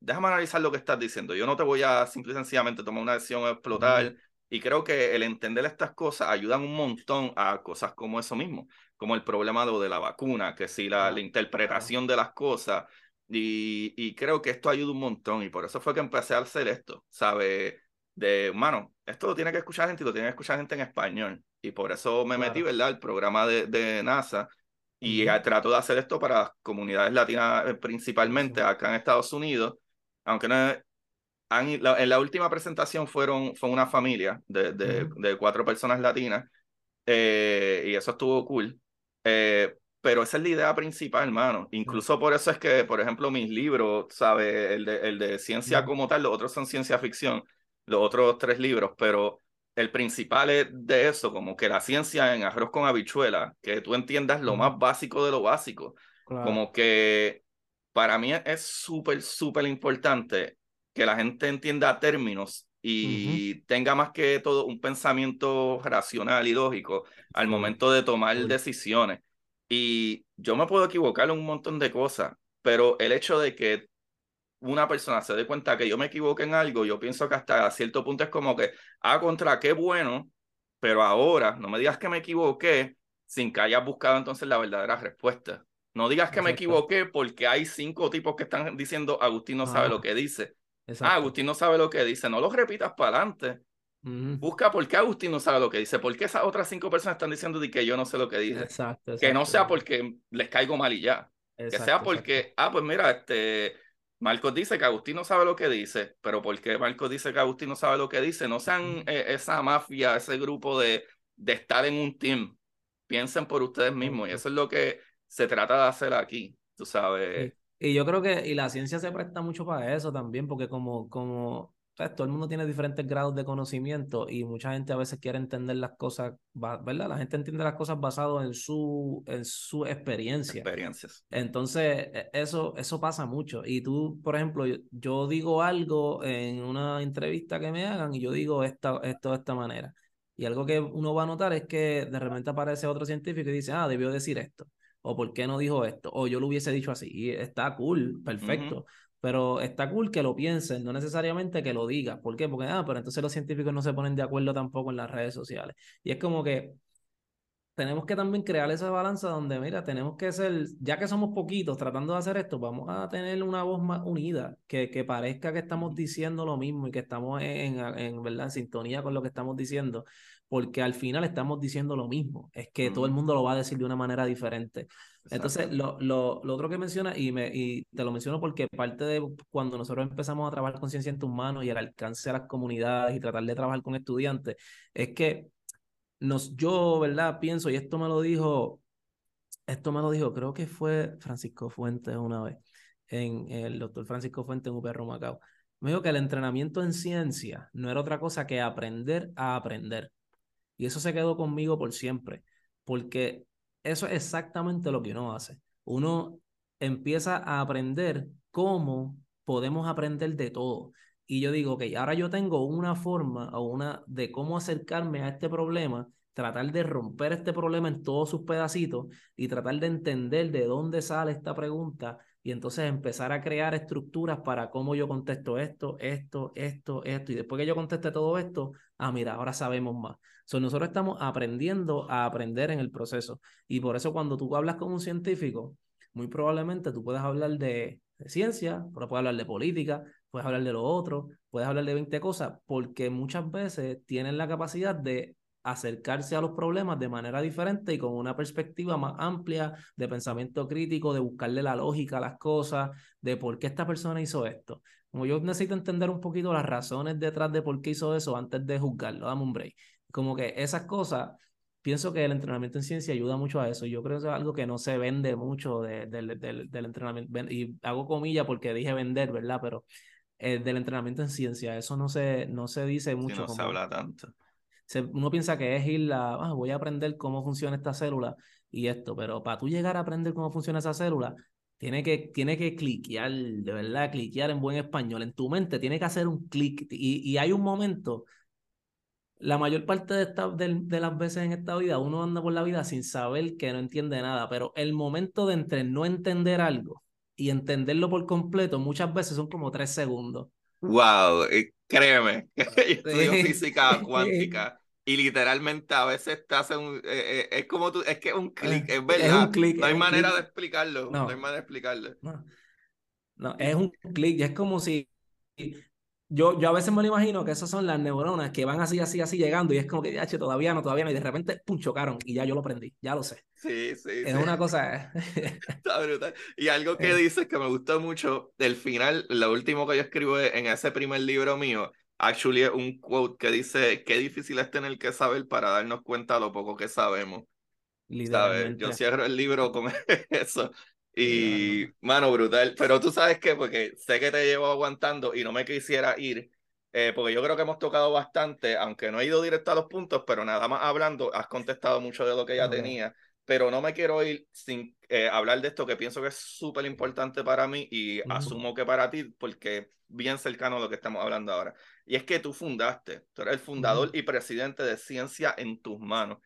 déjame analizar lo que estás diciendo, yo no te voy a simple y sencillamente tomar una decisión, explotar, y creo que el entender estas cosas ayudan un montón a cosas como eso mismo, como el problema de, la vacuna, que si la, la interpretación de las cosas. Y, y, creo que esto ayuda un montón. Y por eso fue que empecé a hacer esto, ¿sabe? De, mano, esto lo tiene que escuchar gente y lo tiene que escuchar gente en español. Y por eso me metí, ¿verdad? El programa de, de NASA. Y trato de hacer esto para comunidades latinas eh, principalmente acá en Estados Unidos. Aunque no, en la última presentación fueron, fue una familia de, de, cuatro personas latinas eh, y eso estuvo cool. Eh, pero esa es la idea principal, hermano. Incluso por eso es que, por ejemplo, mis libros, ¿sabes? El de, el de ciencia como tal, los otros son ciencia ficción, los otros tres libros, pero el principal es de eso, como que la ciencia en arroz con habichuela, que tú entiendas lo más básico de lo básico. Como que para mí es súper, súper importante que la gente entienda términos y tenga más que todo un pensamiento racional y lógico al momento de tomar decisiones. Y yo me puedo equivocar en un montón de cosas, pero el hecho de que una persona se dé cuenta que yo me equivoqué en algo, yo pienso que hasta cierto punto es como que, ah, contra, qué bueno, pero ahora no me digas que me equivoqué sin que hayas buscado entonces la verdadera respuesta. No digas que me equivoqué porque hay cinco tipos que están diciendo Agustín no sabe lo que dice. Ah, Agustín no sabe lo que dice. No lo repitas para adelante. Busca por qué Agustín no sabe lo que dice. ¿Por qué esas otras cinco personas están diciendo de que yo no sé lo que dice? Exacto, Que no sea porque les caigo mal y ya. que sea porque, ah, pues mira, este, Marcos dice que Agustín no sabe lo que dice, pero porque Marcos dice que Agustín no sabe lo que dice, no sean eh, esa mafia, ese grupo de, de estar en un team. Piensen por ustedes mismos y eso es lo que se trata de hacer aquí, tú sabes. Y yo creo que y la ciencia se presta mucho para eso también, porque como, como todo el mundo tiene diferentes grados de conocimiento y mucha gente a veces quiere entender las cosas, ¿verdad? La gente entiende las cosas basado en su, en su experiencia. Experiencias. Entonces, e, eso, eso pasa mucho. Y tú, por ejemplo, yo, digo algo en una entrevista que me hagan y yo digo esta, esto de esta manera. Y algo que uno va a notar es que de repente aparece otro científico y dice, ah, debió decir esto o por qué no dijo esto, o yo lo hubiese dicho así, y está cool, perfecto, pero está cool que lo piensen, no necesariamente que lo diga, ¿por qué? Porque, ah, pero entonces los científicos no se ponen de acuerdo tampoco en las redes sociales, y es como que tenemos que también crear esa balanza donde, mira, tenemos que ser, ya que somos poquitos tratando de hacer esto, vamos a tener una voz más unida, que, que parezca que estamos diciendo lo mismo y que estamos en, en, ¿verdad? en sintonía con lo que estamos diciendo, porque al final estamos diciendo lo mismo, es que todo el mundo lo va a decir de una manera diferente. Entonces, lo, lo, lo, otro que menciona, y, me, y te lo menciono porque parte de cuando nosotros empezamos a trabajar con Ciencia en tus manos y el alcance a las comunidades y tratar de trabajar con estudiantes, es que nos, yo, ¿verdad? Pienso, y esto me lo dijo, esto me lo dijo, creo que fue Francisco Fuentes una vez, en el doctor Francisco Fuentes en UPR Macao. Me dijo que el entrenamiento en ciencia no era otra cosa que aprender a aprender. Y eso se quedó conmigo por siempre, porque eso es exactamente lo que uno hace. Uno empieza a aprender cómo podemos aprender de todo y yo digo, ok, ahora yo tengo una forma o una de cómo acercarme a este problema, tratar de romper este problema en todos sus pedacitos y tratar de entender de dónde sale esta pregunta y entonces empezar a crear estructuras para cómo yo contesto esto, esto, esto, esto. Y después que yo conteste todo esto, ah, mira, ahora sabemos más. So, nosotros estamos aprendiendo a aprender en el proceso. Y por eso cuando tú hablas con un científico, muy probablemente tú puedas hablar de, de ciencia, pero puedes hablar de política, puedes hablar de lo otro, puedes hablar de 20 cosas, porque muchas veces tienen la capacidad de acercarse a los problemas de manera diferente y con una perspectiva más amplia de pensamiento crítico, de buscarle la lógica a las cosas, de por qué esta persona hizo esto. Como yo necesito entender un poquito las razones detrás de por qué hizo eso antes de juzgarlo, dame un break. Como que esas cosas, pienso que el entrenamiento en ciencia ayuda mucho a eso. Yo creo que es algo que no se vende mucho del entrenamiento. Y hago comillas porque dije vender, ¿verdad? Pero eh, del entrenamiento en ciencia. Eso no se, no se dice mucho. no se habla tanto. Uno piensa que es ir a, ah, voy a aprender cómo funciona esta célula y esto, pero para tú llegar a aprender cómo funciona esa célula, tiene que, tiene que cliquear, de verdad, cliquear en buen español. En tu mente tiene que hacer un clic y, y hay un momento la mayor parte de, esta, de, de, las veces en esta vida uno anda por la vida sin saber que no entiende nada, pero el momento de entre no entender algo y entenderlo por completo muchas veces son como tres segundos. Wow, créeme, yo estudio física cuántica y literalmente a veces te hace un, eh, eh, es como tú, es que es un clic, es verdad. Es un clic. No hay manera de explicarlo, no. no. hay manera de explicarlo. No, no es un clic, es como si yo, yo a veces me lo imagino que esas son las neuronas que van así, así, así llegando y es como que, ya, todavía no, todavía no, y de repente, pum, chocaron y ya yo lo aprendí, ya lo sé. Sí, sí. Es una cosa. Está brutal. Y algo que eh. dices que me gustó mucho, del final, lo último que yo escribo en ese primer libro mío, actually es un quote que dice, qué difícil es tener que saber para darnos cuenta de lo poco que sabemos. ¿Sabes? Yo cierro el libro con eso. Y, mano, brutal. Pero tú sabes qué, porque sé que te llevo aguantando y no me quisiera ir, eh, porque yo creo que hemos tocado bastante, aunque no he ido directo a los puntos, pero nada más hablando, has contestado mucho de lo que ya tenía. Pero no me quiero ir sin eh, hablar de esto que pienso que es súper importante para mí y asumo que para ti, porque bien cercano a lo que estamos hablando ahora. Y es que tú fundaste, tú eres el fundador y presidente de Ciencia en tus manos.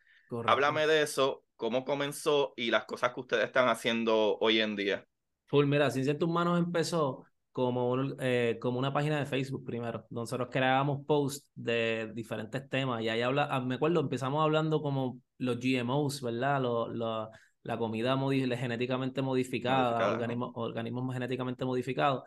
Háblame de eso, cómo comenzó y las cosas que ustedes están haciendo hoy en día. Full, mira, Ciencia en tus manos empezó como, eh, como una página de Facebook primero, donde nosotros creábamos posts de diferentes temas y ahí habla, ah, me acuerdo, empezamos hablando como los GMOs, ¿verdad? la comida genéticamente modificada, organismos, organismos genéticamente modificados.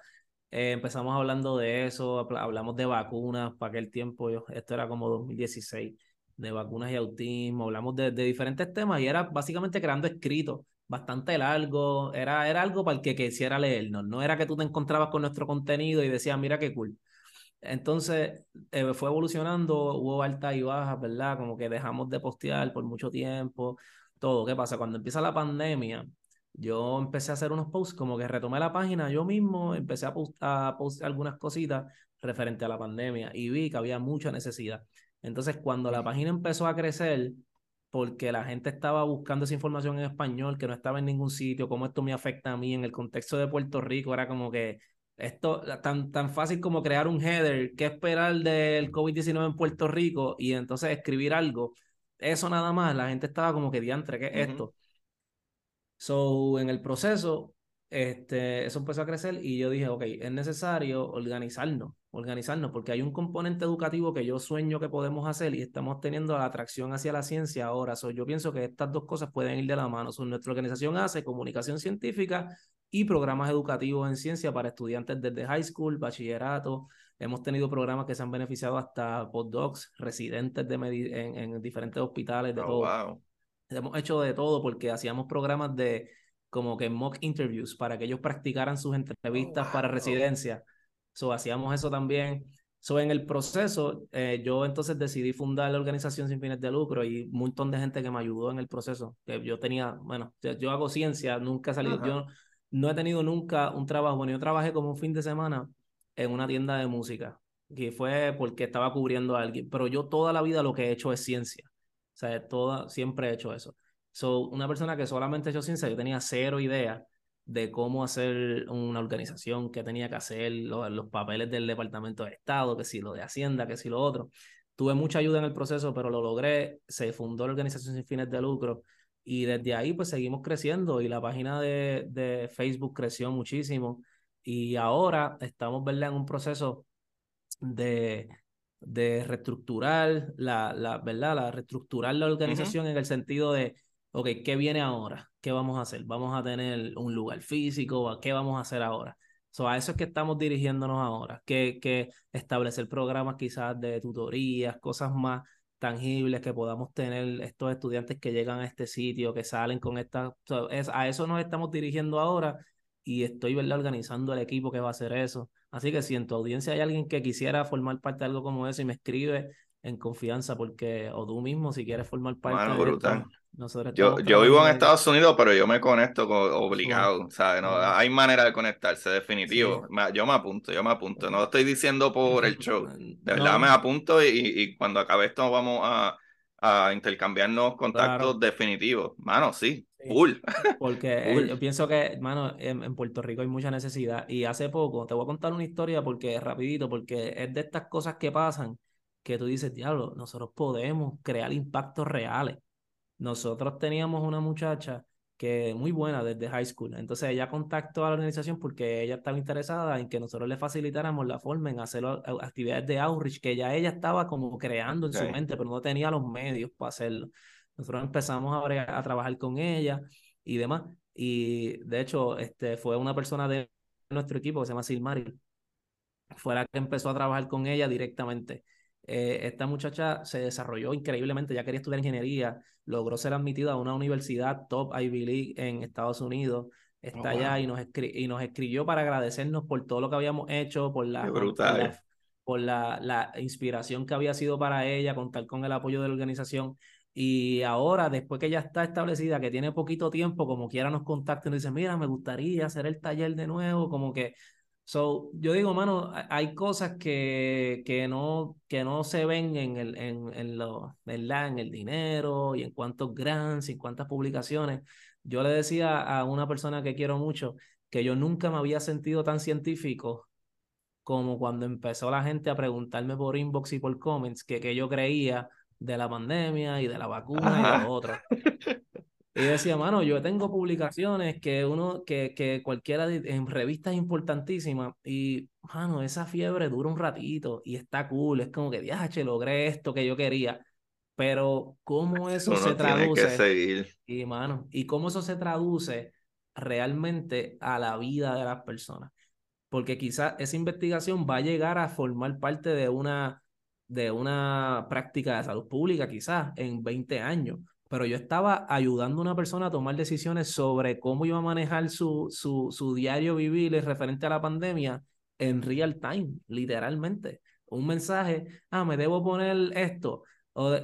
Eh, empezamos hablando de eso, hablamos de vacunas para aquel tiempo, yo, esto era como 2016 de vacunas y autismo, hablamos de, diferentes temas y era básicamente creando escritos bastante largo, era, era algo para el que quisiera leernos, no era que tú te encontrabas con nuestro contenido y decías, mira qué cool. Entonces eh, fue evolucionando, hubo altas y bajas, ¿verdad? Como que dejamos de postear por mucho tiempo, todo. ¿Qué pasa? Cuando empieza la pandemia, yo empecé a hacer unos posts, como que retomé la página yo mismo, empecé a postear post algunas cositas referente a la pandemia y vi que había mucha necesidad. Entonces, cuando la página empezó a crecer, porque la gente estaba buscando esa información en español, que no estaba en ningún sitio, cómo esto me afecta a mí en el contexto de Puerto Rico, era como que esto tan, tan fácil como crear un header, qué esperar del COVID-19 en Puerto Rico y entonces escribir algo. Eso nada más, la gente estaba como que diantre, ¿qué es esto? So, en el proceso, este, eso empezó a crecer y yo dije, ok, es necesario organizarnos, organizarnos, porque hay un componente educativo que yo sueño que podemos hacer y estamos teniendo la atracción hacia la ciencia ahora. So, yo pienso que estas dos cosas pueden ir de la mano. So, nuestra organización hace comunicación científica y programas educativos en ciencia para estudiantes desde high school, bachillerato. Hemos tenido programas que se han beneficiado hasta postdocs, residentes de en, en, diferentes hospitales, de Oh, todo. wow. Hemos hecho de todo porque hacíamos programas de como que mock interviews para que ellos practicaran sus entrevistas para wow. residencia. So, hacíamos eso también. So, en el proceso, eh, yo entonces decidí fundar la organización sin fines de lucro y un montón de gente que me ayudó en el proceso. Que yo tenía, bueno, yo, hago ciencia, nunca he salido, Ajá. yo no he tenido nunca un trabajo. Bueno, yo trabajé como un fin de semana en una tienda de música, que fue porque estaba cubriendo a alguien, pero yo toda la vida lo que he hecho es ciencia. O sea, toda, siempre he hecho eso. So, una persona que solamente ha hecho ciencia, yo tenía cero idea de cómo hacer una organización, qué tenía que hacer, los, los papeles del Departamento de Estado, que si lo de Hacienda, que si lo otro. Tuve mucha ayuda en el proceso, pero lo logré. Se fundó la organización sin fines de lucro y desde ahí pues seguimos creciendo y la página de, de Facebook creció muchísimo y ahora estamos, ¿verdad?, en un proceso de, de reestructurar la, la, ¿verdad? La reestructurar la organización uh -huh. en el sentido de, ok, ¿qué viene ahora? ¿Qué vamos a hacer? ¿Vamos a tener un lugar físico? ¿Qué vamos a hacer ahora? So, a eso es que estamos dirigiéndonos ahora, que, que establecer programas quizás de tutorías, cosas más tangibles que podamos tener estos estudiantes que llegan a este sitio, que salen con esta... So, es, a eso nos estamos dirigiendo ahora y estoy ¿verdad? organizando el equipo que va a hacer eso. Así que si en tu audiencia hay alguien que quisiera formar parte de algo como eso y me escribe en confianza, porque, o tú mismo, si quieres formar parte bueno, de brutal. esto, nosotros yo, yo vivo en Estados Unidos, pero yo me conecto con, obligado, ¿sabes? No, hay manera de conectarse, definitivo. Sí. Yo me apunto, yo me apunto. No estoy diciendo por el show. De verdad no. me apunto y, y, cuando acabe esto vamos a, a intercambiarnos contactos claro. definitivos. Mano, sí, full. Porque. Eh, yo pienso que, mano, en, en, Puerto Rico hay mucha necesidad. Y hace poco, te voy a contar una historia porque rapidito, porque es de estas cosas que pasan que tú dices, diablo, nosotros podemos crear impactos reales. Nosotros teníamos una muchacha que muy buena desde high school. Entonces ella contactó a la organización porque ella estaba interesada en que nosotros le facilitáramos la forma en hacer actividades de outreach que ya ella estaba como creando en okay. su mente, pero no tenía los medios para hacerlo. Nosotros empezamos a, a trabajar con ella y demás. Y de hecho, este, fue una persona de nuestro equipo que se llama Silmaril, fue la que empezó a trabajar con ella directamente. Eh, esta muchacha se desarrolló increíblemente, ya quería estudiar ingeniería, logró ser admitida a una universidad top Ivy League en Estados Unidos, está oh, allá y, nos y nos escribió para agradecernos por todo lo que habíamos hecho, por la, por la, por la, la inspiración que había sido para ella, contar con el apoyo de la organización. Y ahora, después que ya está establecida, que tiene poquito tiempo, como quiera nos contacta y nos dice, mira, me gustaría hacer el taller de nuevo, como que So, yo digo, mano, hay cosas que, que, no, que no se ven en el, en, en, lo, ¿verdad? en el dinero y en cuántos grants y en cuántas publicaciones. Yo le decía a una persona que quiero mucho que yo nunca me había sentido tan científico como cuando empezó la gente a preguntarme por inbox y por comments que, que yo creía de la pandemia y de la vacuna Ajá. y de lo otro. Y decía, mano, yo tengo publicaciones que uno, que, que cualquiera de, en revistas importantísimas, y, mano, esa fiebre dura un ratito y está cool, es como que, viaje, logré esto que yo quería. Pero, ¿cómo eso uno se traduce? Que seguir. Y, mano, y cómo eso se traduce realmente a la vida de las personas. Porque quizás esa investigación va a llegar a formar parte de una, de una práctica de salud pública, quizás en 20 años pero yo estaba ayudando a una persona a tomar decisiones sobre cómo iba a manejar su, su, su diario vivir referente a la pandemia en real time, literalmente. Un mensaje, ah, me debo poner esto. O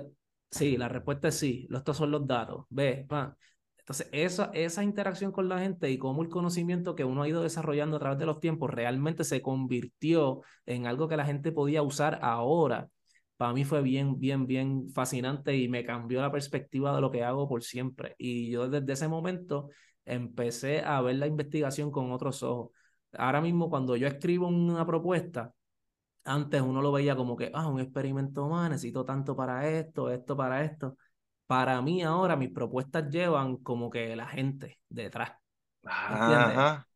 sí, la respuesta es sí, estos son los datos. Ve, va. Entonces, esa, esa interacción con la gente y cómo el conocimiento que uno ha ido desarrollando a través de los tiempos realmente se convirtió en algo que la gente podía usar ahora para mí fue bien, bien, bien fascinante y me cambió la perspectiva de lo que hago por siempre. Y yo desde ese momento empecé a ver la investigación con otros ojos. Ahora mismo cuando yo escribo una propuesta, antes uno lo veía como que, ah, un experimento más, necesito tanto para esto, esto para esto. Para mí ahora mis propuestas llevan como que la gente detrás. Ajá.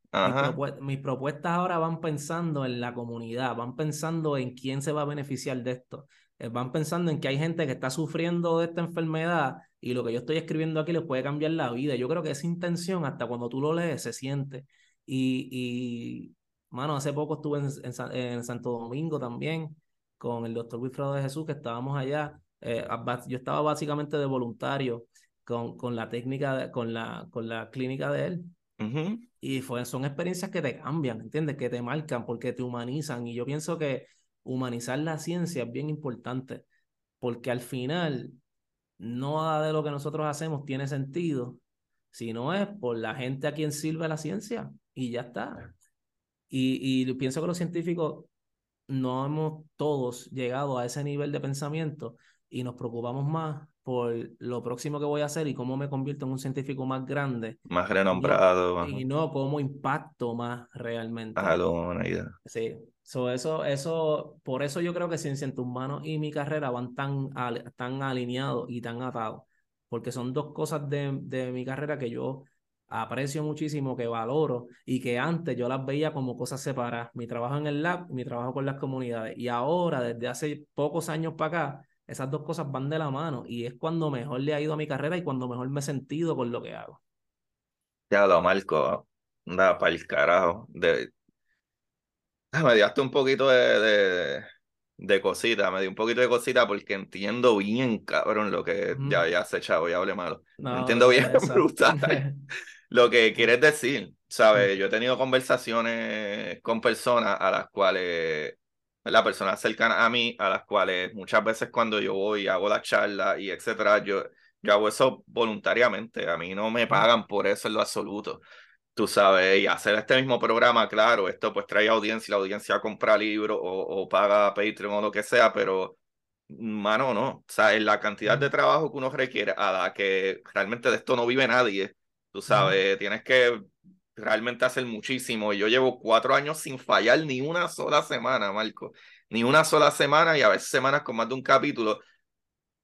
Mis, propuestas ahora van pensando en la comunidad, van pensando en quién se va a beneficiar de esto, van pensando en que hay gente que está sufriendo de esta enfermedad y lo que yo estoy escribiendo aquí les puede cambiar la vida. Yo creo que esa intención, hasta cuando tú lo lees, se siente. Y, y mano, hace poco estuve en, en, Santo Domingo también con el doctor Wilfredo de Jesús, que estábamos allá. Eh, yo estaba básicamente de voluntario con, con la técnica, con, la, con la clínica de él. Y fue, son experiencias que te cambian, ¿entiendes? Que te marcan porque te humanizan. Y yo pienso que humanizar la ciencia es bien importante, porque al final nada de lo que nosotros hacemos tiene sentido, si no es por la gente a quien sirve la ciencia y ya está. Y, y pienso que los científicos no hemos todos llegado a ese nivel de pensamiento y nos preocupamos más por lo próximo que voy a hacer y cómo me convierto en un científico más grande. Más renombrado. Y no, cómo impacto más realmente. A la humanidad. Sí. Eso, eso, por eso yo creo que Ciencia en tus manos y mi carrera van tan, tan alineados y tan atados. Porque son dos cosas de, de mi carrera que yo aprecio muchísimo, que valoro y que antes yo las veía como cosas separadas. Mi trabajo en el lab, mi trabajo con las comunidades. Y ahora, desde hace pocos años para acá, esas dos cosas van de la mano y es cuando mejor le ha ido a mi carrera y cuando mejor me he sentido con lo que hago. Ya lo marco, anda para el carajo. Me diste un poquito de, de, cosita, me dio un poquito de cosita porque entiendo bien, cabrón, lo que ya, ya se chavo, ya hablé malo. entiendo bien, brutal, lo que quieres decir. ¿Sabes? Yo he tenido conversaciones con personas a las cuales las personas cercanas a mí, a las cuales muchas veces cuando yo voy, hago la charla y etcétera, yo, yo hago eso voluntariamente, a mí no me pagan por eso en lo absoluto. Tú sabes, y hacer este mismo programa, claro, esto pues trae audiencia, la audiencia compra libros o, o paga Patreon o lo que sea, pero mano, no. O sea, en la cantidad de trabajo que uno requiere, a la que realmente de esto no vive nadie, tú sabes, tienes que realmente hacer muchísimo. Y yo llevo cuatro años sin fallar ni una sola semana, Marco. Ni una sola semana y a veces semanas con más de un capítulo.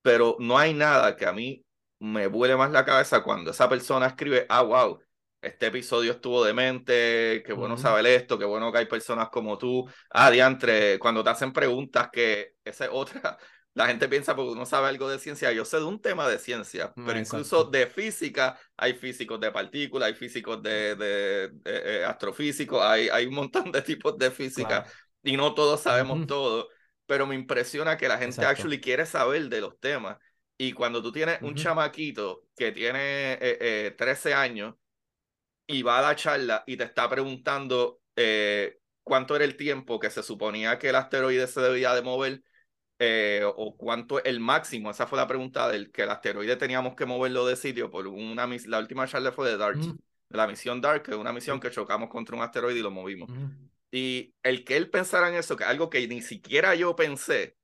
Pero no hay nada que a mí me vuele más la cabeza cuando esa persona escribe, ah, wow, este episodio estuvo demente, qué bueno saber esto, qué bueno que hay personas como tú. Ah, diantre, cuando te hacen preguntas que esa es otra la gente piensa porque uno sabe algo de ciencia. Yo sé de un tema de ciencia, pero incluso de física hay físicos de partículas, hay físicos de, de, eh, astrofísicos, hay, hay un montón de tipos de física y no todos sabemos todo. Pero me impresiona que la gente actually quiere saber de los temas. Y cuando tú tienes un chamaquito que tiene eh, 13 eh, años y va a la charla y te está preguntando eh, cuánto era el tiempo que se suponía que el asteroide se debía de mover eh, o cuánto el máximo. Esa fue la pregunta del que el asteroide teníamos que moverlo de sitio por una la última charla fue de DART, de la misión DART, que es una misión que chocamos contra un asteroide y lo movimos. Y el que él pensara en eso, que algo que ni siquiera yo pensé,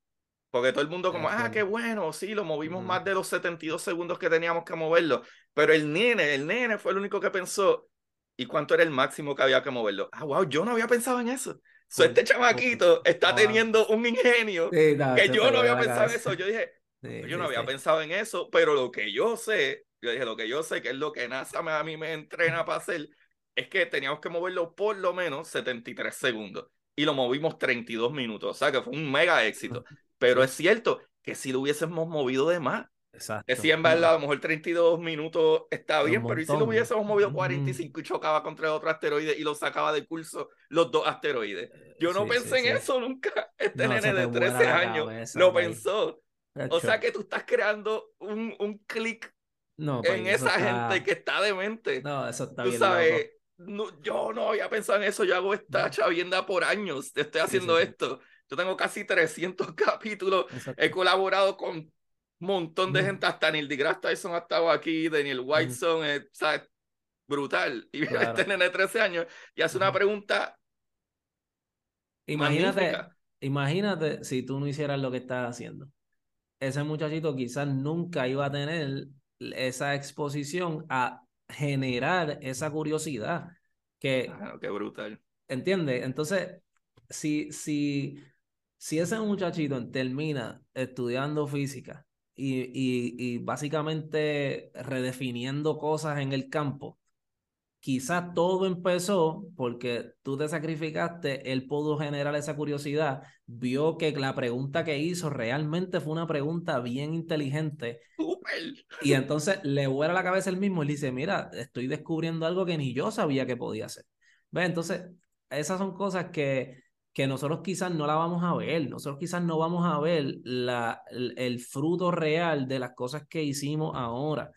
porque todo el mundo como, ah, qué bueno, sí, lo movimos más de los 72 segundos que teníamos que moverlo, pero el nene, el nene fue el único que pensó, ¿y cuánto era el máximo que había que moverlo? Ah, wow, yo no había pensado en eso este chamaquito está teniendo un ingenio que yo no había pensado en eso. Yo dije, yo no había pensado en eso, pero lo que yo sé, yo dije, lo que yo sé, que es lo que NASA a mí me entrena para hacer, es que teníamos que moverlo por lo menos 73 segundos. Y lo movimos 32 minutos. O sea que fue un mega éxito. Pero es cierto que si lo hubiésemos movido de más, Exacto. Que si en verdad a lo mejor 32 minutos está bien, pero ¿y si lo hubiésemos movido 45 y chocaba contra otro asteroide y lo sacaba de curso los dos asteroides? Eh, Yo no pensé en eso nunca. Este nene de 13 años lo pensó. O sea que tú estás creando un, un clic no, en pues, esa gente que está demente. No, eso está tú bien. Sabes, no, yo no había pensado en eso. Yo hago esta chavienda por años. Estoy haciendo esto. Yo tengo casi 300 capítulos. He colaborado con montón de gente, hasta Neil deGrasse Tyson ha estado aquí, Daniel Whiteson, eh, ¿sabes? brutal. Y viene este nene de 13 años y hace una pregunta. Imagínate, imagínate si tú no hicieras lo que estás haciendo. Ese muchachito quizás nunca iba a tener esa exposición a generar esa curiosidad. Que, claro, qué brutal. ¿Entiendes? Entonces, si, si, si ese muchachito termina estudiando física y, y, básicamente redefiniendo cosas en el campo quizás todo empezó porque tú te sacrificaste, él pudo generar esa curiosidad, vio que la pregunta que hizo realmente fue una pregunta bien inteligente. Y entonces le vuela la cabeza el mismo y le dice, mira, estoy descubriendo algo que ni yo sabía que podía hacer. ¿Ves? Entonces, esas son cosas que, que nosotros quizás no la vamos a ver, nosotros quizás no vamos a ver la, el fruto real de las cosas que hicimos ahora,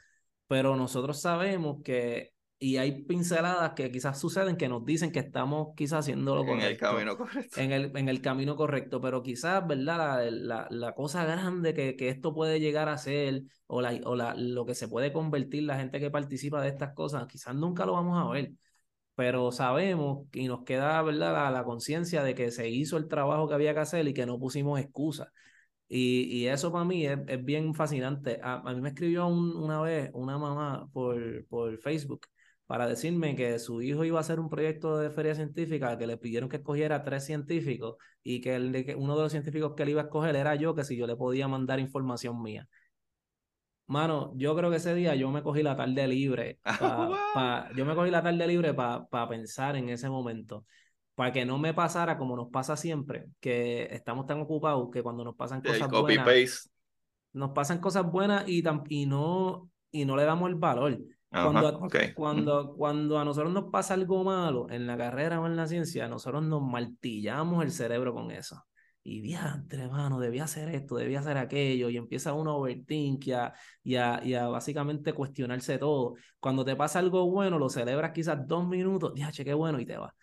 pero nosotros sabemos que y hay pinceladas que quizás suceden que nos dicen que estamos quizás haciendo lo correcto. En el camino correcto. En el, en el camino correcto, pero quizás, ¿verdad? La, la, cosa grande que, que, esto puede llegar a ser o, la, o la, lo que se puede convertir la gente que participa de estas cosas, quizás nunca lo vamos a ver, pero sabemos y nos queda, ¿verdad? La, la conciencia de que se hizo el trabajo que había que hacer y que no pusimos excusas. Y, y, eso para mí es, es bien fascinante. A, a, mí me escribió una vez una mamá por, por Facebook para decirme que su hijo iba a hacer un proyecto de feria científica, que le pidieron que escogiera tres científicos y que, el, que uno de los científicos que él iba a escoger era yo, que si yo le podía mandar información mía. Mano, yo creo que ese día yo me cogí la tarde libre. Pa, yo me cogí la tarde libre para pensar en ese momento. Para que no me pasara como nos pasa siempre, que estamos tan ocupados que cuando nos pasan cosas buenas. Nos pasan cosas buenas y, y, no, y no le damos el valor. Cuando, cuando, cuando a nosotros nos pasa algo malo en la carrera o en la ciencia, nosotros nos martillamos el cerebro con eso. Y diantre, hermano, debía hacer esto, debía hacer aquello, y empieza uno a overthink y a, y, a, básicamente cuestionarse todo. Cuando te pasa algo bueno, lo celebras quizás dos minutos, che, qué bueno, y te va.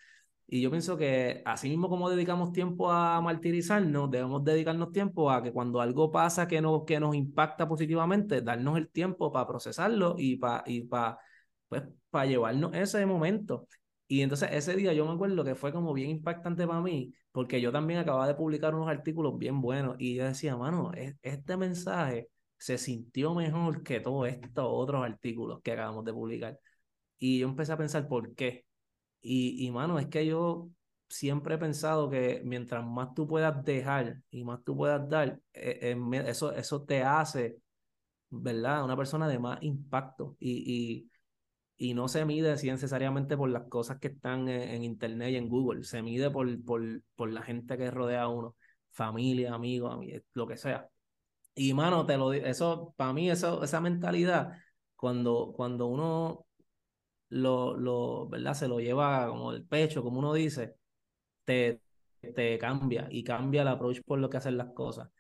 Y yo pienso que así mismo como dedicamos tiempo a martirizarnos, debemos dedicarnos tiempo a que cuando algo pasa que, no, que nos impacta positivamente, darnos el tiempo para procesarlo y para y pa, pues, para llevarnos ese momento. Y entonces ese día yo me acuerdo que fue como bien impactante para mí, porque yo también acababa de publicar unos artículos bien buenos y yo decía, mano, este mensaje se sintió mejor que todos estos otros artículos que acabamos de publicar. Y yo empecé a pensar por qué. Y, y, mano, es que yo siempre he pensado que mientras más tú puedas dejar y más tú puedas dar, eh, eso, eso te hace, ¿verdad? Una persona de más impacto. Y, y no se mide así necesariamente por las cosas que están en, Internet y en Google, se mide por, por, por la gente que rodea a uno, familia, amigos, lo que sea. Y mano, te lo eso, para mí, eso, esa mentalidad, cuando, cuando uno lo, lo, ¿verdad? Se lo lleva como el pecho, como uno dice, te, te cambia y cambia el approach por lo que hacen las cosas.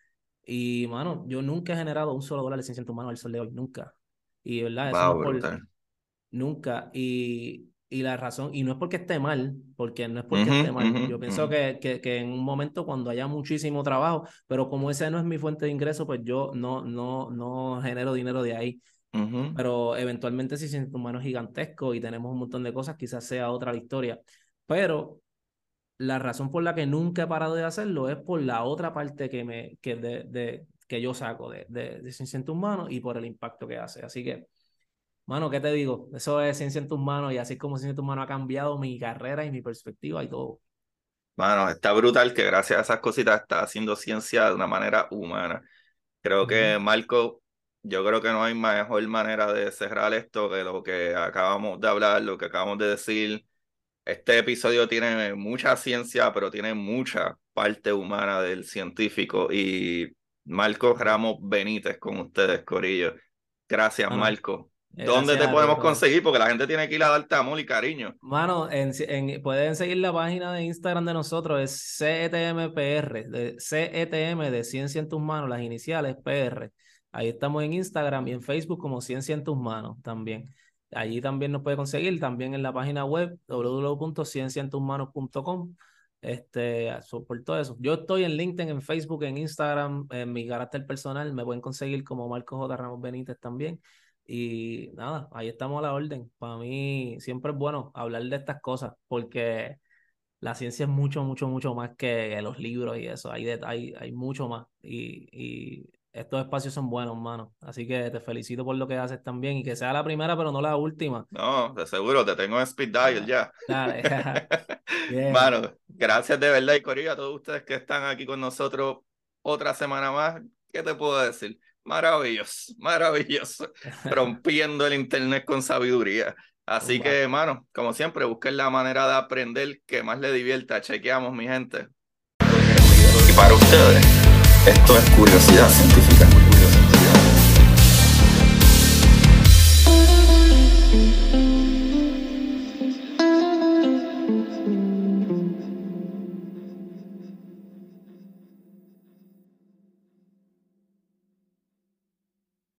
Y, mano, yo nunca he generado un solo dólar de ciencia en tu mano al sol de hoy, nunca. Y, ¿verdad? Eso por, nunca. Y, y la razón, y no es porque esté mal, porque no es porque esté mal. yo pienso que, que, que, en un momento cuando haya muchísimo trabajo, pero como esa no es mi fuente de ingreso, pues yo no, no, no genero dinero de ahí. Pero eventualmente si siento humano gigantesco y tenemos un montón de cosas, quizás sea otra la historia. Pero la razón por la que nunca he parado de hacerlo es por la otra parte que, me, que, de, de que yo saco de, de, de manos y por el impacto que hace. Así que, mano, ¿qué te digo? Eso es Ciencia en tus manos y así como Ciencia en tus manos ha cambiado mi carrera y mi perspectiva y todo. Mano, está brutal que gracias a esas cositas está haciendo ciencia de una manera humana. Creo que Marco yo creo que no hay mejor manera de cerrar esto que lo que acabamos de hablar, lo que acabamos de decir. Este episodio tiene mucha ciencia, pero tiene mucha parte humana del científico. Y Marco Ramos Benítez con ustedes, Corillo. Gracias, Marco. ¿Dónde te podemos conseguir? Porque la gente tiene que ir a darte amor y cariño. Mano, en, pueden seguir la página de Instagram de nosotros, es CETMPR, de CETM de Ciencia en tus manos, las iniciales PR. Ahí estamos en Instagram y en Facebook como Ciencia en tus manos también. Allí también nos puede conseguir, también en la página web www.cienciaentusmanos.com. Este, por todo eso. Yo estoy en LinkedIn, en Facebook, en Instagram, en mi carácter personal, me pueden conseguir como Marco J. Ramos Benítez también. Y nada, ahí estamos a la orden. Para mí siempre es bueno hablar de estas cosas porque la ciencia es mucho, mucho, mucho más que los libros y eso. Hay, hay, hay mucho más. Y, y estos espacios son buenos, mano. Así que te felicito por lo que haces también y que sea la primera, pero no la última. No, de seguro, te tengo en speed dial ya. Dale. Mano, gracias de verdad y Corillo a todos ustedes que están aquí con nosotros otra semana más. ¿Qué te puedo decir? Maravilloso, maravilloso. Rompiendo el internet con sabiduría. Así que, hermano, como siempre, busquen la manera de aprender que más le divierta. Chequeamos, mi gente. Y para ustedes, esto es curiosidad científica.